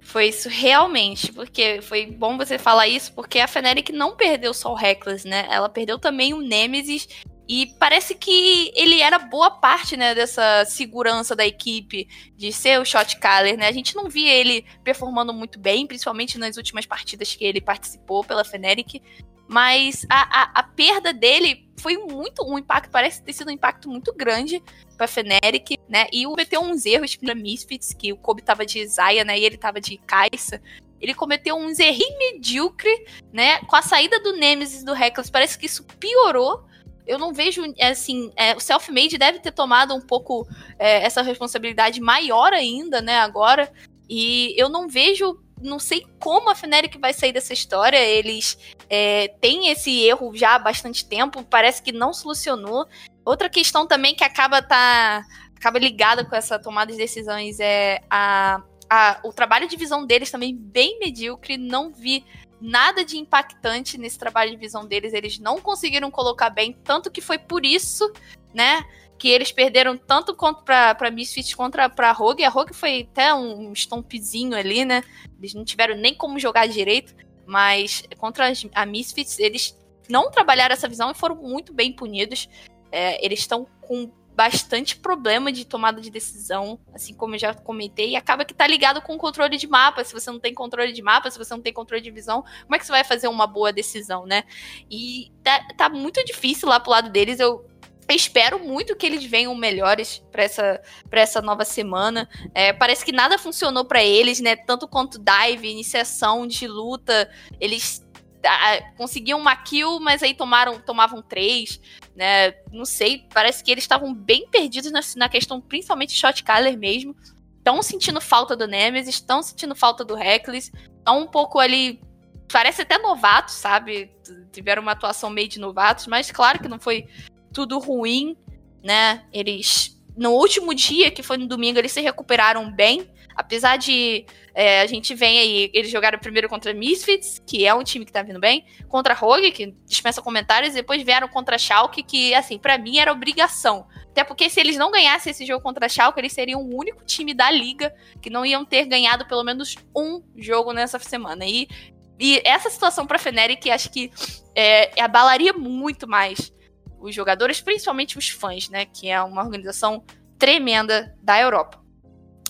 Foi isso realmente, porque foi bom você falar isso, porque a Fnatic não perdeu só o Reckless, né? Ela perdeu também o Nemesis e parece que ele era boa parte, né, dessa segurança da equipe de ser o shot caller, né? A gente não via ele performando muito bem, principalmente nas últimas partidas que ele participou pela Fnatic. Mas a, a, a perda dele foi muito um impacto, parece ter sido um impacto muito grande pra Fnatic, né? E cometeu uns erros pra Misfits, que o Kobe tava de Zaya, né? E ele tava de Kai'Sa. Ele cometeu uns erros medíocre, né? Com a saída do Nemesis do Reckless, parece que isso piorou eu não vejo, assim, é, o self-made deve ter tomado um pouco é, essa responsabilidade maior ainda, né, agora. E eu não vejo, não sei como a Fnatic vai sair dessa história. Eles é, têm esse erro já há bastante tempo, parece que não solucionou. Outra questão também que acaba tá acaba ligada com essa tomada de decisões é a, a, o trabalho de visão deles também bem medíocre. Não vi nada de impactante nesse trabalho de visão deles. Eles não conseguiram colocar bem, tanto que foi por isso, né? Que eles perderam tanto para pra Misfits contra pra Rogue. A Rogue foi até um, um stompzinho ali, né? Eles não tiveram nem como jogar direito. Mas contra a Misfits, eles não trabalharam essa visão e foram muito bem punidos. É, eles estão com bastante problema de tomada de decisão, assim como eu já comentei, e acaba que tá ligado com o controle de mapa. Se você não tem controle de mapa, se você não tem controle de visão, como é que você vai fazer uma boa decisão, né? E tá, tá muito difícil lá pro lado deles. Eu espero muito que eles venham melhores para essa, pra essa nova semana. É, parece que nada funcionou para eles, né? Tanto quanto dive, iniciação de luta, eles conseguiam uma kill, mas aí tomaram, tomavam três, né? Não sei, parece que eles estavam bem perdidos na, na questão, principalmente shot caller mesmo. Estão sentindo falta do Nemesis, estão sentindo falta do Reckless, estão um pouco ali. Parece até novatos, sabe? Tiveram uma atuação meio de novatos, mas claro que não foi tudo ruim, né? Eles. No último dia, que foi no domingo, eles se recuperaram bem. Apesar de é, a gente vem aí, eles jogaram primeiro contra Misfits, que é um time que tá vindo bem, contra Rogue, que dispensa comentários, e depois vieram contra Schalke, que, assim, para mim era obrigação. Até porque se eles não ganhassem esse jogo contra Schalke, eles seriam o único time da liga que não iam ter ganhado pelo menos um jogo nessa semana. E, e essa situação pra Fnatic, acho que é, abalaria muito mais os jogadores, principalmente os fãs, né? Que é uma organização tremenda da Europa.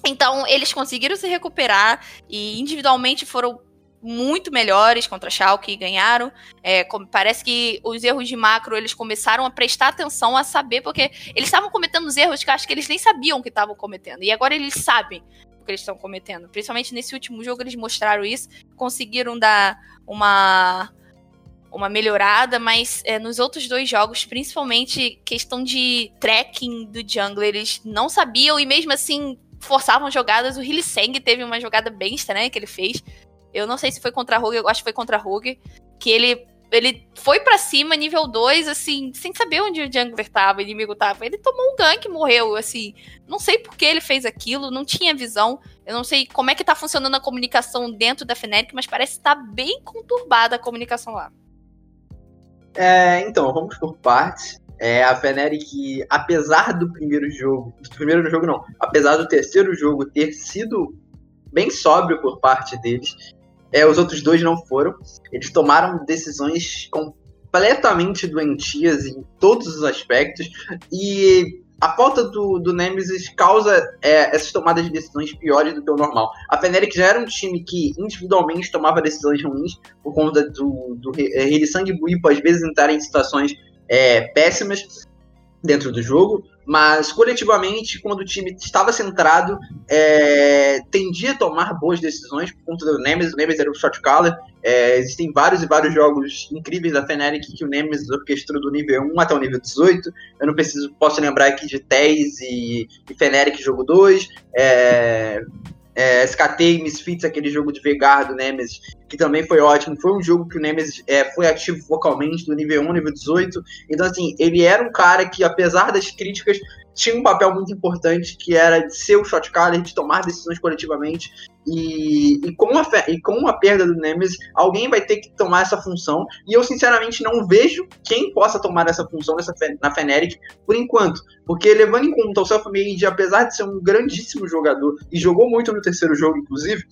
Então, eles conseguiram se recuperar e individualmente foram muito melhores contra a Schalke e ganharam. É, parece que os erros de macro eles começaram a prestar atenção, a saber, porque eles estavam cometendo os erros que acho que eles nem sabiam que estavam cometendo. E agora eles sabem o que eles estão cometendo. Principalmente nesse último jogo eles mostraram isso, conseguiram dar uma uma melhorada, mas é, nos outros dois jogos, principalmente questão de tracking do jungle, eles não sabiam e mesmo assim forçavam jogadas. O Hilliseng teve uma jogada bem estranha que ele fez. Eu não sei se foi contra a Rogue, eu acho que foi contra a Rogue. Que ele, ele foi para cima, nível 2, assim, sem saber onde o jungler tava, o inimigo tava. Ele tomou um gank e morreu, assim. Não sei por que ele fez aquilo, não tinha visão. Eu não sei como é que tá funcionando a comunicação dentro da Fnatic, mas parece estar tá bem conturbada a comunicação lá. É, então, vamos por partes. É, a Fnatic, apesar do primeiro jogo, do primeiro jogo não, apesar do terceiro jogo ter sido bem sóbrio por parte deles, é, os outros dois não foram. Eles tomaram decisões completamente doentias em todos os aspectos e a falta do, do Nemesis causa é, essas tomadas de decisões piores do que o normal. A Fnatic já era um time que individualmente tomava decisões ruins por conta do, do, do é, Sangue e às vezes entrarem em situações é, péssimas dentro do jogo, mas coletivamente, quando o time estava centrado, é, tendia a tomar boas decisões por conta do Nemesis. O Nemesis era o shot caller. É, existem vários e vários jogos incríveis da Fnatic que o Nemesis orquestrou do nível 1 até o nível 18. Eu não preciso, posso lembrar aqui de TES e, e Fnatic jogo 2. É, é, SKT Misfits, aquele jogo de Vegar do Nemesis, que também foi ótimo. Foi um jogo que o Nemesis é, foi ativo focalmente, do nível 1, nível 18. Então, assim, ele era um cara que, apesar das críticas, tinha um papel muito importante, que era de ser o shot caller, de tomar decisões coletivamente. E, e, com a, e com a perda do Nemesis, alguém vai ter que tomar essa função. E eu, sinceramente, não vejo quem possa tomar essa função nessa, na Fnatic por enquanto. Porque, levando em conta o Self-Made, apesar de ser um grandíssimo jogador, e jogou muito no terceiro jogo, inclusive,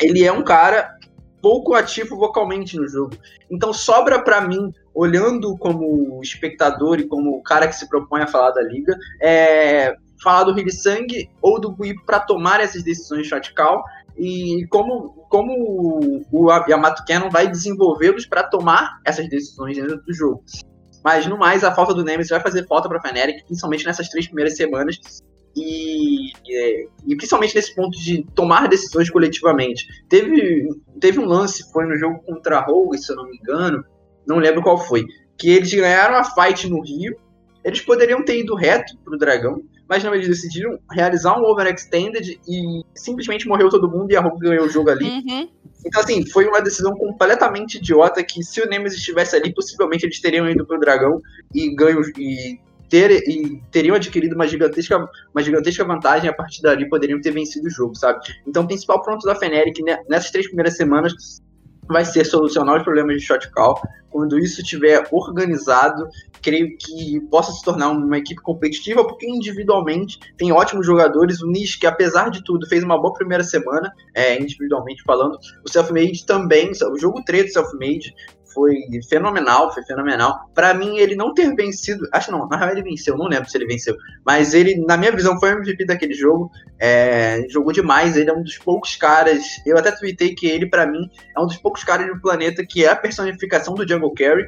ele é um cara pouco ativo vocalmente no jogo. Então sobra para mim, olhando como espectador e como cara que se propõe a falar da liga, é, falar do Hillsang ou do Gui para tomar essas decisões de shot call e como, como o Yamato Cannon vai desenvolvê-los para tomar essas decisões dentro do jogo. Mas no mais, a falta do Nemesis vai fazer falta para a Fnatic, principalmente nessas três primeiras semanas, e, e, e, principalmente nesse ponto de tomar decisões coletivamente. Teve, teve um lance, foi no jogo contra a Rogue, se eu não me engano, não lembro qual foi, que eles ganharam a fight no Rio, eles poderiam ter ido reto pro Dragão, mas não, eles decidiram realizar um overextended e simplesmente morreu todo mundo e a Rogue ganhou o jogo ali. Uhum. Então, assim, foi uma decisão completamente idiota que se o Nemesis estivesse ali, possivelmente eles teriam ido pro Dragão e ganho e ter, e teriam adquirido uma gigantesca, uma gigantesca vantagem a partir dali poderiam ter vencido o jogo, sabe? Então, o principal ponto da Feneric nessas três primeiras semanas vai ser solucionar os problemas de shot call. Quando isso estiver organizado, creio que possa se tornar uma equipe competitiva, porque individualmente tem ótimos jogadores. O Nish, que apesar de tudo, fez uma boa primeira semana, é, individualmente falando. O Selfmade também, o jogo 3 do Selfmade foi fenomenal, foi fenomenal. Para mim, ele não ter vencido, acho não, na real ele venceu, não lembro se ele venceu, mas ele, na minha visão, foi o MVP daquele jogo. É, jogou demais, ele é um dos poucos caras. Eu até tuitei que ele, para mim, é um dos poucos caras do planeta que é a personificação do Jungle Carry.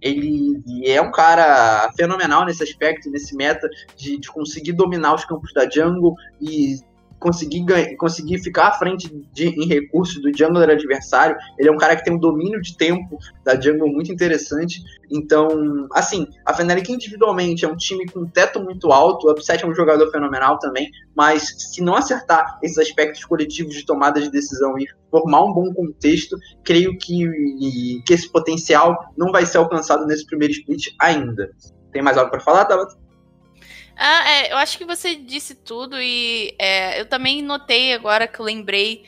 Ele é um cara fenomenal nesse aspecto, nesse meta de, de conseguir dominar os campos da jungle e conseguir, ganhar, conseguir ficar à frente de, em recursos do jungler adversário. Ele é um cara que tem um domínio de tempo da jungle muito interessante. Então, assim, a Fnatic individualmente é um time com um teto muito alto. O Upset é um jogador fenomenal também. Mas se não acertar esses aspectos coletivos de tomada de decisão e formar um bom contexto, creio que, que esse potencial não vai ser alcançado nesse primeiro split ainda. Tem mais algo para falar, Tabata? Ah, é, eu acho que você disse tudo e é, eu também notei agora que eu lembrei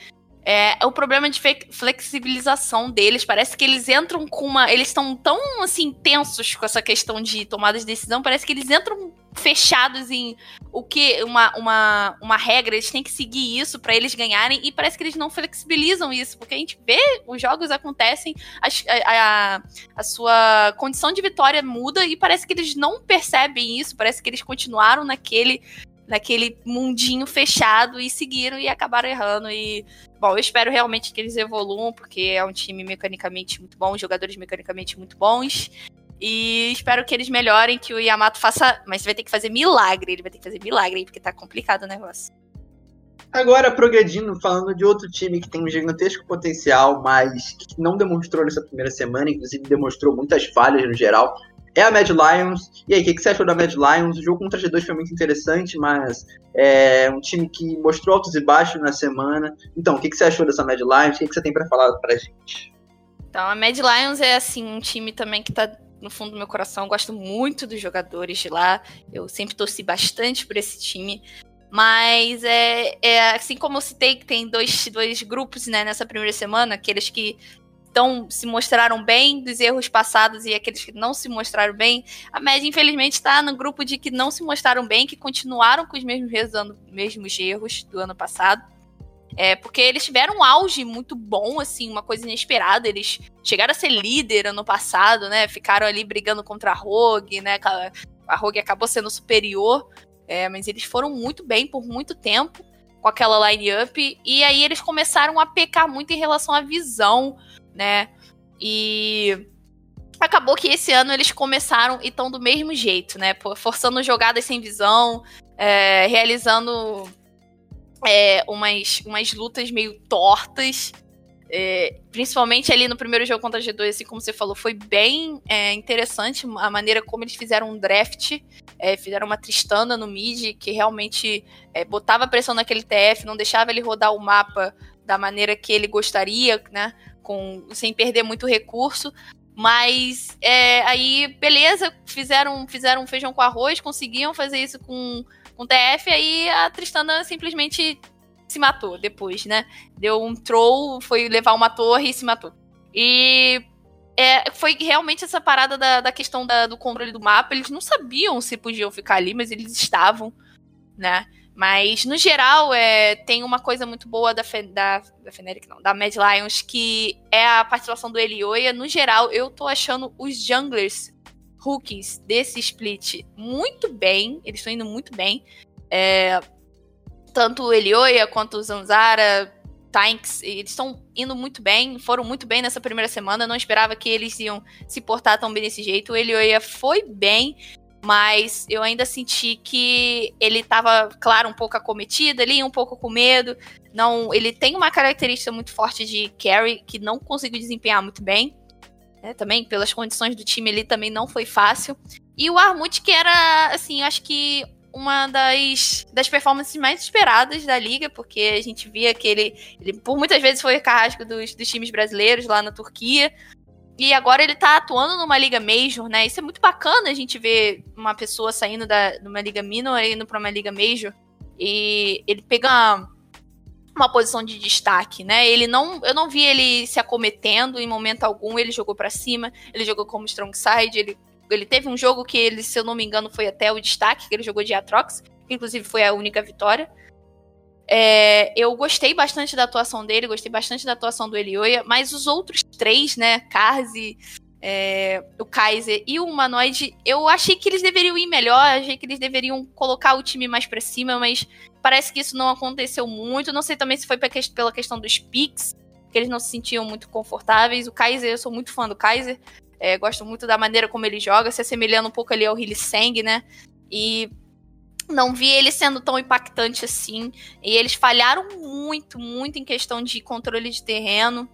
é, o problema de flexibilização deles. Parece que eles entram com uma. Eles estão tão assim tensos com essa questão de tomada de decisão. Parece que eles entram fechados em o que uma, uma, uma regra, eles têm que seguir isso para eles ganharem e parece que eles não flexibilizam isso, porque a gente vê os jogos acontecem, a, a, a sua condição de vitória muda e parece que eles não percebem isso, parece que eles continuaram naquele naquele mundinho fechado e seguiram e acabaram errando e bom, eu espero realmente que eles evoluam porque é um time mecanicamente muito bom, jogadores mecanicamente muito bons e espero que eles melhorem, que o Yamato faça. Mas vai ter que fazer milagre. Ele vai ter que fazer milagre, porque tá complicado o negócio. Agora, progredindo, falando de outro time que tem um gigantesco potencial, mas que não demonstrou nessa primeira semana, inclusive demonstrou muitas falhas no geral, é a Mad Lions. E aí, o que, que, você achou da Mad Lions? O jogo contra G2 foi muito interessante, mas é um time que mostrou altos e baixos na semana. Então, o que, que você achou dessa Mad Lions? O que, que você tem para falar pra gente? Então, a Mad Lions é, assim, um time também que tá no fundo do meu coração, eu gosto muito dos jogadores de lá. Eu sempre torci bastante por esse time. Mas é, é assim como eu citei que tem dois, dois grupos né, nessa primeira semana, aqueles que tão, se mostraram bem dos erros passados e aqueles que não se mostraram bem. A média, infelizmente, está no grupo de que não se mostraram bem, que continuaram com os mesmos, mesmos erros do ano passado. É, porque eles tiveram um auge muito bom, assim, uma coisa inesperada. Eles chegaram a ser líder ano passado, né? Ficaram ali brigando contra a Rogue, né? A Rogue acabou sendo superior, é, mas eles foram muito bem por muito tempo com aquela line-up. E aí eles começaram a pecar muito em relação à visão, né? E acabou que esse ano eles começaram e estão do mesmo jeito, né? Forçando jogadas sem visão, é, realizando é, umas, umas lutas meio tortas. É, principalmente ali no primeiro jogo contra a G2, assim como você falou, foi bem é, interessante a maneira como eles fizeram um draft, é, fizeram uma Tristana no mid, que realmente é, botava pressão naquele TF, não deixava ele rodar o mapa da maneira que ele gostaria, né? Com, sem perder muito recurso. Mas é, aí, beleza, fizeram, fizeram feijão com arroz, conseguiam fazer isso com um TF, aí a Tristana simplesmente se matou depois, né? Deu um troll, foi levar uma torre e se matou. E é, foi realmente essa parada da, da questão da, do controle do mapa. Eles não sabiam se podiam ficar ali, mas eles estavam, né? Mas, no geral, é, tem uma coisa muito boa da, Fe, da, da Feneric, não, da Mad Lions, que é a participação do Elioia. No geral, eu tô achando os junglers rookies desse split muito bem. Eles estão indo muito bem. É, tanto o Elioia quanto o Zanzara, Tanks, eles estão indo muito bem, foram muito bem nessa primeira semana. Não esperava que eles iam se portar tão bem desse jeito. O Elioia foi bem, mas eu ainda senti que ele estava, claro, um pouco acometido ali, um pouco com medo. Não, ele tem uma característica muito forte de carry que não conseguiu desempenhar muito bem. Né, também pelas condições do time ali também não foi fácil. E o Armut, que era, assim, acho que uma das, das performances mais esperadas da liga, porque a gente via que ele, ele por muitas vezes foi carrasco dos, dos times brasileiros lá na Turquia. E agora ele tá atuando numa liga major, né? Isso é muito bacana a gente ver uma pessoa saindo da, de uma liga minor e indo pra uma liga major. E ele pega uma, posição de destaque, né? Ele não, eu não vi ele se acometendo em momento algum. Ele jogou para cima, ele jogou como strong side, ele, ele teve um jogo que ele, se eu não me engano, foi até o destaque que ele jogou de Atrox, inclusive foi a única vitória. É, eu gostei bastante da atuação dele, gostei bastante da atuação do Elioia, mas os outros três, né, Karzi, é, o Kaiser e o Humanoid, eu achei que eles deveriam ir melhor, achei que eles deveriam colocar o time mais pra cima, mas parece que isso não aconteceu muito. Não sei também se foi pela questão dos picks, que eles não se sentiam muito confortáveis. O Kaiser, eu sou muito fã do Kaiser, é, gosto muito da maneira como ele joga, se assemelhando um pouco ali ao Hillisang, né? E não vi ele sendo tão impactante assim. E eles falharam muito, muito em questão de controle de terreno.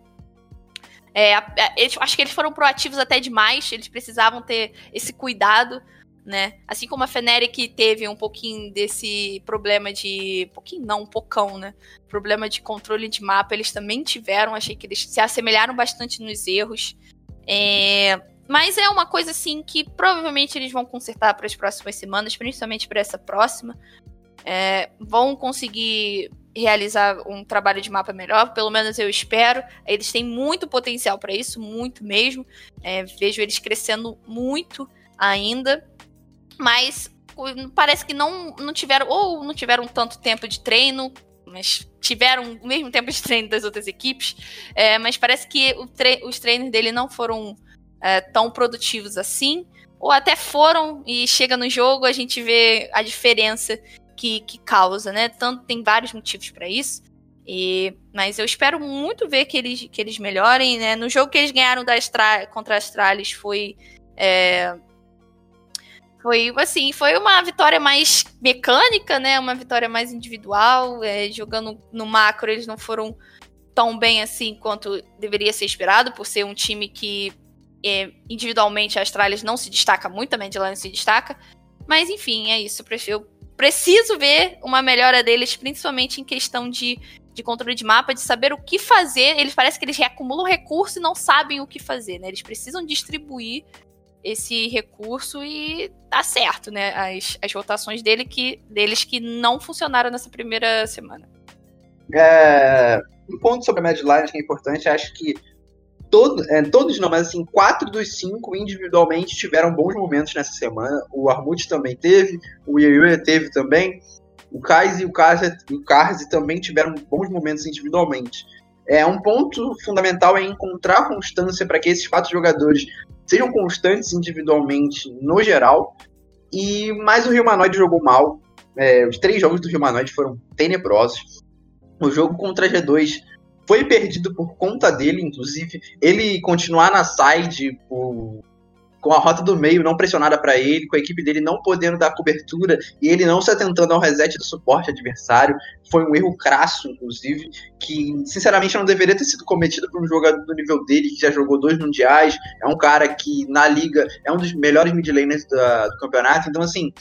É, eles, acho que eles foram proativos até demais. Eles precisavam ter esse cuidado, né? Assim como a Feneric teve um pouquinho desse problema de. Pouquinho não, um pocão, né? Problema de controle de mapa, eles também tiveram. Achei que eles se assemelharam bastante nos erros. É, mas é uma coisa assim que provavelmente eles vão consertar para as próximas semanas, principalmente para essa próxima. É, vão conseguir realizar um trabalho de mapa melhor, pelo menos eu espero. Eles têm muito potencial para isso, muito mesmo. É, vejo eles crescendo muito ainda, mas parece que não, não tiveram ou não tiveram tanto tempo de treino, mas tiveram o mesmo tempo de treino das outras equipes. É, mas parece que tre os treinos dele não foram é, tão produtivos assim, ou até foram e chega no jogo a gente vê a diferença que, que causa, né? Tanto tem vários motivos para isso. E, mas eu espero muito ver que eles, que eles melhorem, né? No jogo que eles ganharam da contra a Astralis foi é, foi assim, foi uma vitória mais mecânica, né? Uma vitória mais individual. É, jogando no macro, eles não foram tão bem assim quanto deveria ser esperado, por ser um time que individualmente a Astralis não se destaca muito, a Medline se destaca. Mas enfim, é isso. Eu preciso ver uma melhora deles, principalmente em questão de, de controle de mapa, de saber o que fazer. Eles parecem que eles acumulam recurso e não sabem o que fazer, né? Eles precisam distribuir esse recurso e tá certo, né? As, as rotações dele que, deles que não funcionaram nessa primeira semana. É, um ponto sobre a Medline que é importante, acho que todo, é, todos não, mas assim, quatro dos cinco individualmente tiveram bons momentos nessa semana. O Armut também teve, o Yuyuya teve também, o Kais e o Karzi também tiveram bons momentos individualmente. É um ponto fundamental é encontrar constância para que esses quatro jogadores sejam constantes individualmente no geral. E mais o Rio Manoide jogou mal. É, os três jogos do Rio Manoide foram tenebrosos. O jogo contra a G2 foi perdido por conta dele, inclusive. Ele continuar na side por, com a rota do meio não pressionada para ele, com a equipe dele não podendo dar cobertura e ele não se atentando ao reset do suporte adversário. Foi um erro crasso, inclusive, que sinceramente não deveria ter sido cometido por um jogador do nível dele, que já jogou dois mundiais. É um cara que na liga é um dos melhores mid laners do, do campeonato. Então, assim,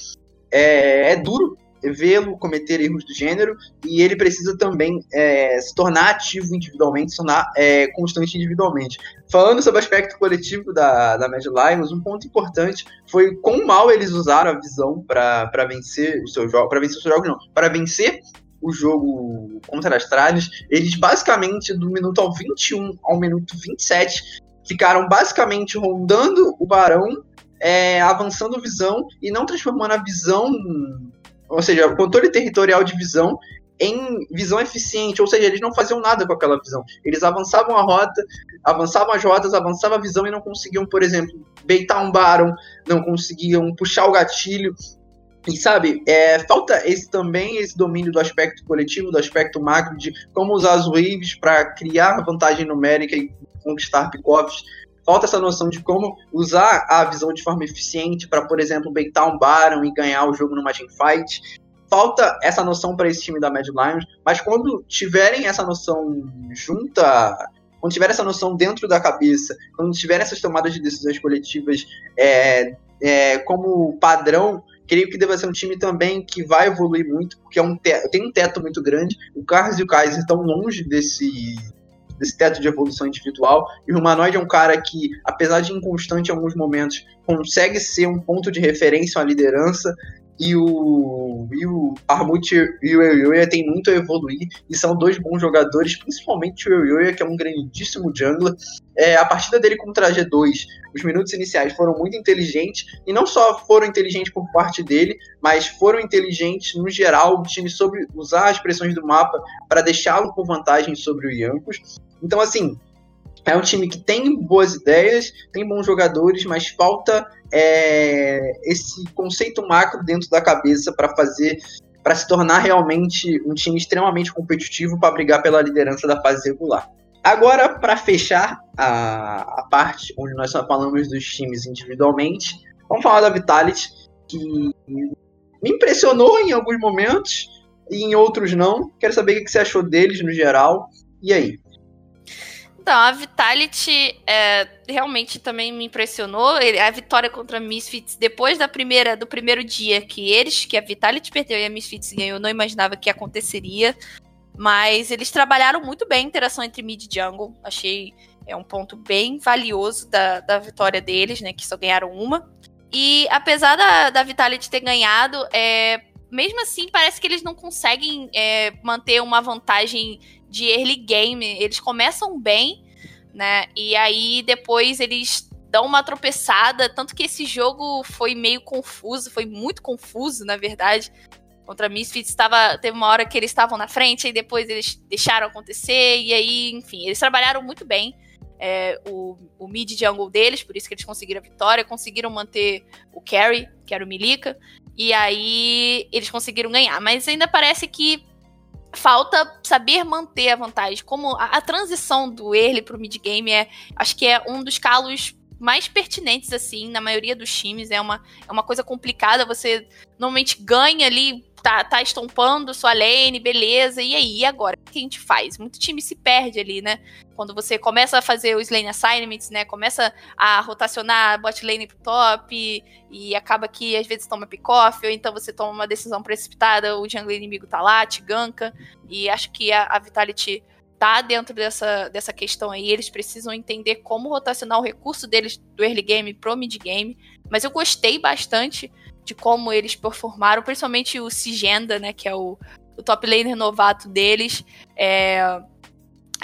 é, é duro vê-lo cometer erros do gênero e ele precisa também é, se tornar ativo individualmente, se tornar é, constante individualmente. Falando sobre o aspecto coletivo da, da Mad Lions, um ponto importante foi quão mal eles usaram a visão para vencer o seu jogo, para vencer o seu jogo não, para vencer o jogo contra as Astralis, eles basicamente do minuto ao 21 ao minuto 27 ficaram basicamente rondando o Barão, é, avançando visão e não transformando a visão ou seja, controle territorial de visão em visão eficiente, ou seja, eles não faziam nada com aquela visão. Eles avançavam a rota, avançavam as rotas, avançavam a visão e não conseguiam, por exemplo, beitar um Baron, não conseguiam puxar o gatilho. E sabe, é, falta esse também esse domínio do aspecto coletivo, do aspecto macro, de como usar as waves para criar vantagem numérica e conquistar pickoffs falta essa noção de como usar a visão de forma eficiente para, por exemplo, beitar um Baron e ganhar o jogo numa teamfight. Falta essa noção para esse time da Mad Lions, mas quando tiverem essa noção junta, quando tiver essa noção dentro da cabeça, quando tiverem essas tomadas de decisões coletivas é, é, como padrão, creio que deve ser um time também que vai evoluir muito, porque é um tem um teto muito grande. O Carlos e o Kaiser estão longe desse desse teto de evolução individual. E o Humanoid é um cara que, apesar de inconstante em alguns momentos, consegue ser um ponto de referência à liderança e o, e o Armut e o Yoyoya tem muito a evoluir e são dois bons jogadores, principalmente o Yoyoya, que é um grandíssimo jungler. É, a partida dele contra a G2, os minutos iniciais foram muito inteligentes e não só foram inteligentes por parte dele, mas foram inteligentes no geral. O time sobre usar as pressões do mapa para deixá-lo com vantagem sobre o Yankos. Então, assim, é um time que tem boas ideias, tem bons jogadores, mas falta é, esse conceito macro dentro da cabeça para fazer, para se tornar realmente um time extremamente competitivo para brigar pela liderança da fase regular. Agora, para fechar a, a, parte onde nós só falamos dos times individualmente, vamos falar da Vitality, que me impressionou em alguns momentos e em outros não. Quero saber o que você achou deles no geral. E aí? Então, a Vitality é, realmente também me impressionou. A vitória contra a Misfits, depois da primeira, do primeiro dia que eles, que a Vitality perdeu e a Misfits ganhou, eu não imaginava que aconteceria. Mas eles trabalharam muito bem a interação entre mid e jungle. Achei é um ponto bem valioso da, da vitória deles, né? Que só ganharam uma. E apesar da, da Vitality ter ganhado, é, mesmo assim, parece que eles não conseguem é, manter uma vantagem de early game. Eles começam bem, né? E aí depois eles dão uma tropeçada. Tanto que esse jogo foi meio confuso, foi muito confuso, na verdade. Contra Misfits, estava, teve uma hora que eles estavam na frente, e depois eles deixaram acontecer, e aí, enfim, eles trabalharam muito bem. É, o, o mid jungle deles, por isso que eles conseguiram a vitória, conseguiram manter o carry, que era o Milica, e aí eles conseguiram ganhar. Mas ainda parece que falta saber manter a vantagem. Como a, a transição do early pro mid game é, acho que é um dos calos mais pertinentes assim na maioria dos times. É uma, é uma coisa complicada. Você normalmente ganha ali tá, tá estompando sua lane, beleza, e aí, agora? O que a gente faz? Muito time se perde ali, né? Quando você começa a fazer os lane assignments, né? Começa a rotacionar bot lane pro top e, e acaba que às vezes toma pick-off, ou então você toma uma decisão precipitada, o jungle inimigo tá lá, te ganka, e acho que a, a Vitality tá dentro dessa, dessa questão aí, eles precisam entender como rotacionar o recurso deles do early game pro mid game, mas eu gostei bastante de como eles performaram, principalmente o Sigenda, né, que é o, o top laner novato deles. É,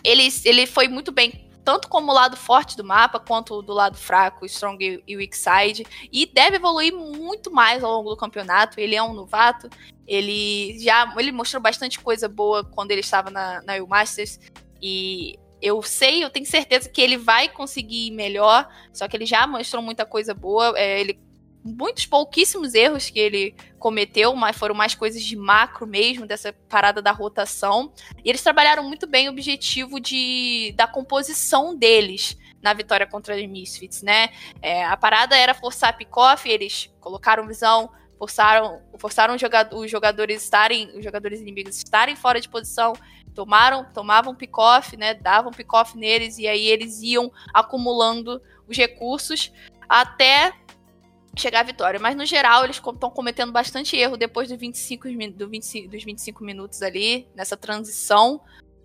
ele, ele foi muito bem, tanto como o lado forte do mapa, quanto do lado fraco, strong e weak side, e deve evoluir muito mais ao longo do campeonato. Ele é um novato, ele já ele mostrou bastante coisa boa quando ele estava na, na Masters, e eu sei, eu tenho certeza que ele vai conseguir ir melhor, só que ele já mostrou muita coisa boa. É, ele muitos pouquíssimos erros que ele cometeu, mas foram mais coisas de macro mesmo, dessa parada da rotação. E eles trabalharam muito bem o objetivo de, da composição deles na vitória contra os Misfits, né? É, a parada era forçar pick-off, eles colocaram visão, forçaram, forçaram os, jogadores estarem, os jogadores inimigos estarem fora de posição, tomaram, tomavam pick-off, né? Davam pick-off neles e aí eles iam acumulando os recursos até chegar à vitória. Mas no geral, eles estão cometendo bastante erro depois do 25, do 25, dos 25 minutos ali, nessa transição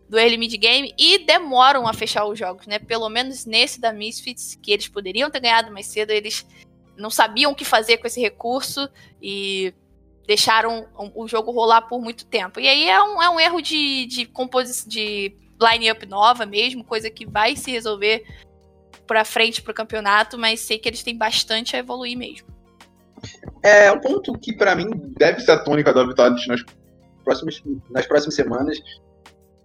do early mid game e demoram a fechar os jogos, né? Pelo menos nesse da Misfits, que eles poderiam ter ganhado mais cedo, eles não sabiam o que fazer com esse recurso e deixaram o jogo rolar por muito tempo. E aí é um, é um erro de, de composição de line-up nova mesmo, coisa que vai se resolver para frente pro campeonato, mas sei que eles têm bastante a evoluir mesmo. É um ponto que para mim deve ser a tônica da Vitality nas próximas, nas próximas semanas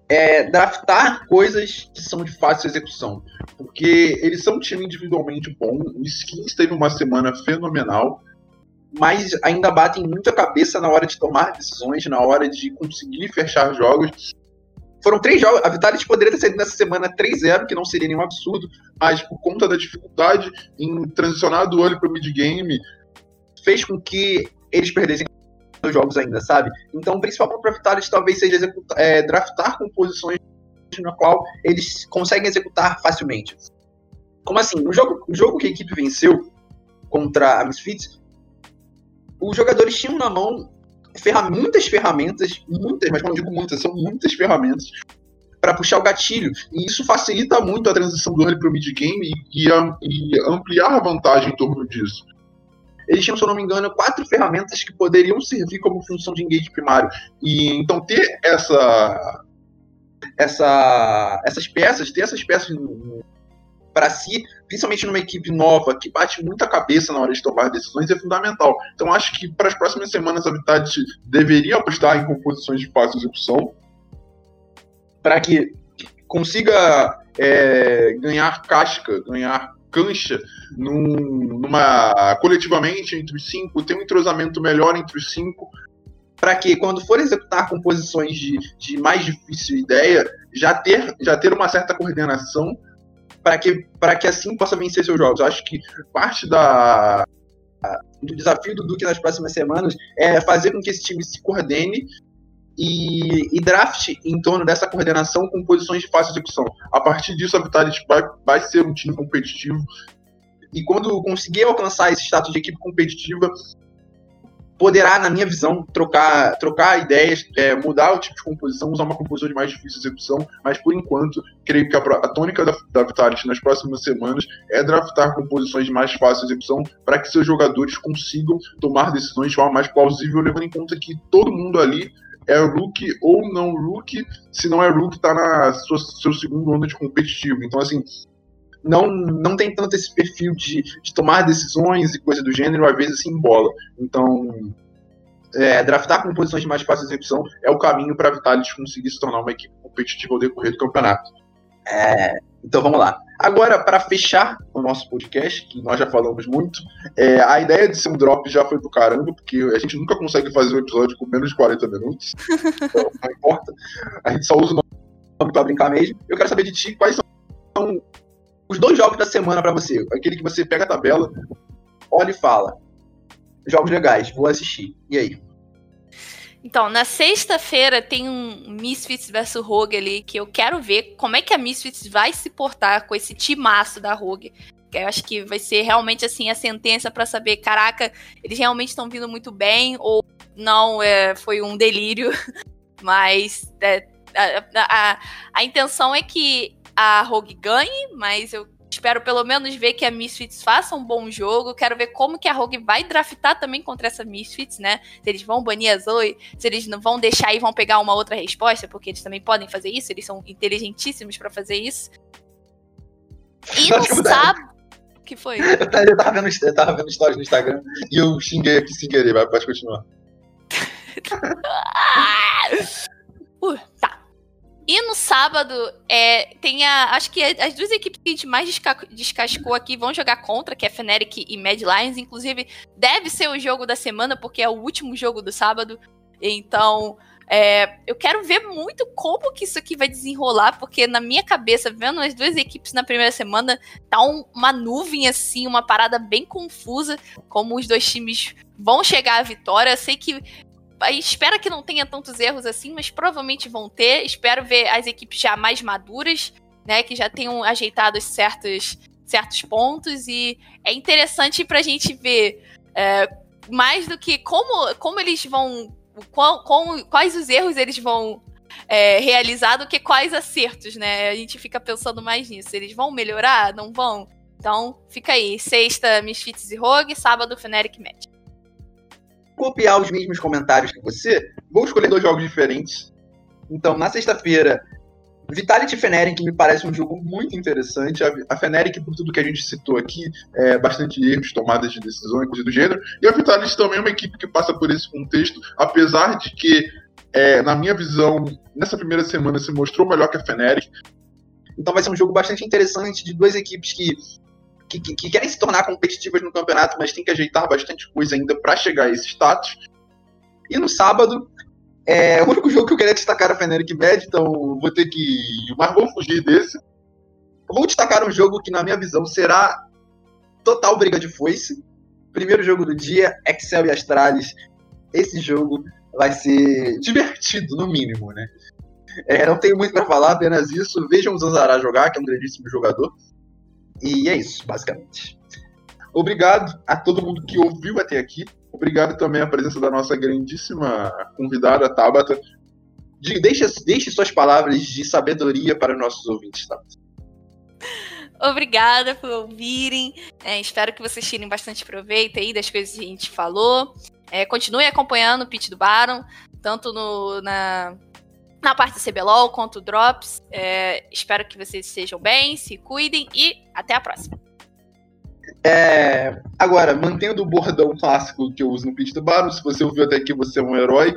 é draftar coisas que são de fácil execução. Porque eles são um time individualmente bom. O Skins teve uma semana fenomenal, mas ainda batem muita cabeça na hora de tomar decisões, na hora de conseguir fechar jogos. Foram três jogos. A Vitality poderia ter saído nessa semana 3-0, que não seria nenhum absurdo, mas por conta da dificuldade em transicionar do olho para o mid-game, fez com que eles perdessem os jogos ainda, sabe? Então, o principal para a Vitality talvez seja executar, é, draftar composições na qual eles conseguem executar facilmente. Como assim? O jogo, o jogo que a equipe venceu contra a Misfits, os jogadores tinham na mão ferram muitas ferramentas, muitas, mas quando eu digo muitas, são muitas ferramentas para puxar o gatilho. E isso facilita muito a transição do early para o mid-game e, e, e ampliar a vantagem em torno disso eles tinham, se eu não me engano, quatro ferramentas que poderiam servir como função de engage primário. E então ter essa, essa, essas peças, ter essas peças para si, principalmente numa equipe nova que bate muita cabeça na hora de tomar decisões, é fundamental. Então acho que para as próximas semanas a Vitality deveria apostar em composições de fácil execução para que consiga é, ganhar casca, ganhar cancha num, numa coletivamente entre os cinco, ter um entrosamento melhor entre os cinco, para que quando for executar composições de, de mais difícil ideia, já ter, já ter uma certa coordenação para que, que assim possa vencer seus jogos. Eu acho que parte da, do desafio do Duque nas próximas semanas é fazer com que esse time se coordene e, e draft em torno dessa coordenação com posições de fácil execução. A partir disso, a Vitality vai, vai ser um time competitivo. E quando conseguir alcançar esse status de equipe competitiva, poderá, na minha visão, trocar, trocar ideias, é, mudar o tipo de composição, usar uma composição de mais difícil execução, mas por enquanto, creio que a, a tônica da, da Vitality nas próximas semanas é draftar composições de mais fácil execução para que seus jogadores consigam tomar decisões de forma mais plausível, levando em conta que todo mundo ali é rookie ou não rookie, se não é rookie, tá na sua, seu segundo ano de competitivo. Então, assim, não, não tem tanto esse perfil de, de tomar decisões e coisa do gênero, às vezes se embola. Então, é, draftar com posições de mais fácil execução é o caminho para a Vitalis conseguir se tornar uma equipe competitiva ao decorrer do campeonato. É, então vamos lá. Agora, para fechar o nosso podcast, que nós já falamos muito, é, a ideia de ser um drop já foi pro caramba, porque a gente nunca consegue fazer um episódio com menos de 40 minutos. Então, não importa. A gente só usa o nome para brincar mesmo. Eu quero saber de ti quais são os dois jogos da semana para você. Aquele que você pega a tabela, olha e fala. Jogos legais, vou assistir. E aí? Então, na sexta-feira tem um Misfits vs Rogue ali que eu quero ver como é que a Misfits vai se portar com esse timaço da Rogue. Eu acho que vai ser realmente assim a sentença para saber, caraca, eles realmente estão vindo muito bem ou não é, foi um delírio. Mas é, a, a, a intenção é que a Rogue ganhe, mas eu Espero pelo menos ver que a Misfits faça um bom jogo. Quero ver como que a Rogue vai draftar também contra essa Misfits, né? Se eles vão banir a Zoe, se eles não vão deixar e vão pegar uma outra resposta, porque eles também podem fazer isso, eles são inteligentíssimos para fazer isso. E no sábado. que foi? Eu tava, vendo, eu tava vendo stories no Instagram e eu xinguei aqui sem querer, vai, pode continuar. Sábado, é, tem a. Acho que as duas equipes que a gente mais desca descascou aqui vão jogar contra, que é Fnatic e Mad Lions. Inclusive, deve ser o jogo da semana, porque é o último jogo do sábado. Então, é, eu quero ver muito como que isso aqui vai desenrolar, porque na minha cabeça, vendo as duas equipes na primeira semana, tá um, uma nuvem assim, uma parada bem confusa, como os dois times vão chegar à vitória. Sei que espera que não tenha tantos erros assim, mas provavelmente vão ter. Espero ver as equipes já mais maduras, né? Que já tenham ajeitado certos, certos pontos. E é interessante pra gente ver é, mais do que como, como eles vão. Qual, com, quais os erros eles vão é, realizar do que quais acertos, né? A gente fica pensando mais nisso. Eles vão melhorar? Não vão? Então, fica aí. Sexta, Misfits e Rogue. Sábado, Fnatic Match copiar os mesmos comentários que você, vou escolher dois jogos diferentes. Então, na sexta-feira, Vitality Feneric, me parece um jogo muito interessante. A Feneric, por tudo que a gente citou aqui, é bastante erros, tomadas de decisão, coisa do gênero. E a Vitality também é uma equipe que passa por esse contexto, apesar de que, é, na minha visão, nessa primeira semana se mostrou melhor que a Feneric. Então vai ser um jogo bastante interessante de duas equipes que que, que, que, querem se tornar competitivas no campeonato, mas tem que ajeitar bastante coisa ainda para chegar a esse status. E no sábado, é, o único jogo que eu queria destacar é a Feneric Med, então vou ter que. Mas vou fugir desse. Vou destacar um jogo que, na minha visão, será total briga de foice. Primeiro jogo do dia, Excel e Astralis. Esse jogo vai ser divertido, no mínimo, né? É, não tenho muito para falar, apenas isso. Vejam o Zanzará jogar, que é um grandíssimo jogador. E é isso, basicamente. Obrigado a todo mundo que ouviu até aqui. Obrigado também à presença da nossa grandíssima convidada, Tabata. deixe, deixe suas palavras de sabedoria para nossos ouvintes, tá? Obrigada por ouvirem. É, espero que vocês tirem bastante proveito aí das coisas que a gente falou. É, continue acompanhando o pitch do Baron, tanto no, na, na parte do CBLOL quanto Drops. É, espero que vocês sejam bem, se cuidem e até a próxima. É, agora, mantendo o bordão clássico que eu uso no pitch do se você ouviu até aqui, você é um herói.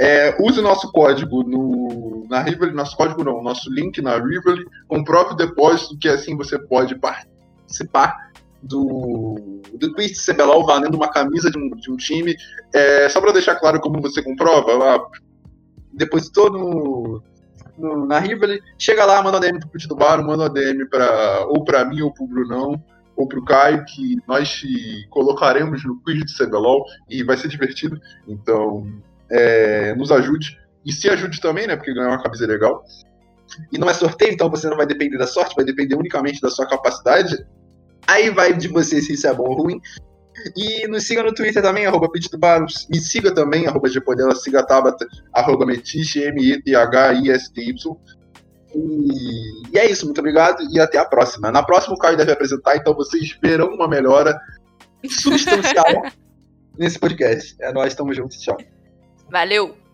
É, use o nosso código no, na Rivoli, nosso código não, nosso link na Rivoli, comprove o depósito, que assim você pode participar do, do quiz CBLOL valendo uma camisa de um, de um time. É, só para deixar claro como você comprova, lá, depositou no, no, na Rivoli, chega lá, manda DM pro pitch do Baron, manda DM pra, ou para mim ou pro Brunão ou para o Caio, que nós te colocaremos no quiz de CBLOL e vai ser divertido. Então, é, nos ajude. E se ajude também, né? Porque ganhar uma camisa é legal. E não é sorteio, então você não vai depender da sorte, vai depender unicamente da sua capacidade. Aí vai de você se isso é bom ou ruim. E nos siga no Twitter também, arroba Me siga também, arroba Gpodela, siga Tabata, arroba Metiche, M-E-T-H-I-S-T-Y. E, e, é isso, muito obrigado e até a próxima. Na próxima o Caio deve apresentar, então vocês verão uma melhora substancial nesse podcast. É nós, estamos juntos, tchau. Valeu!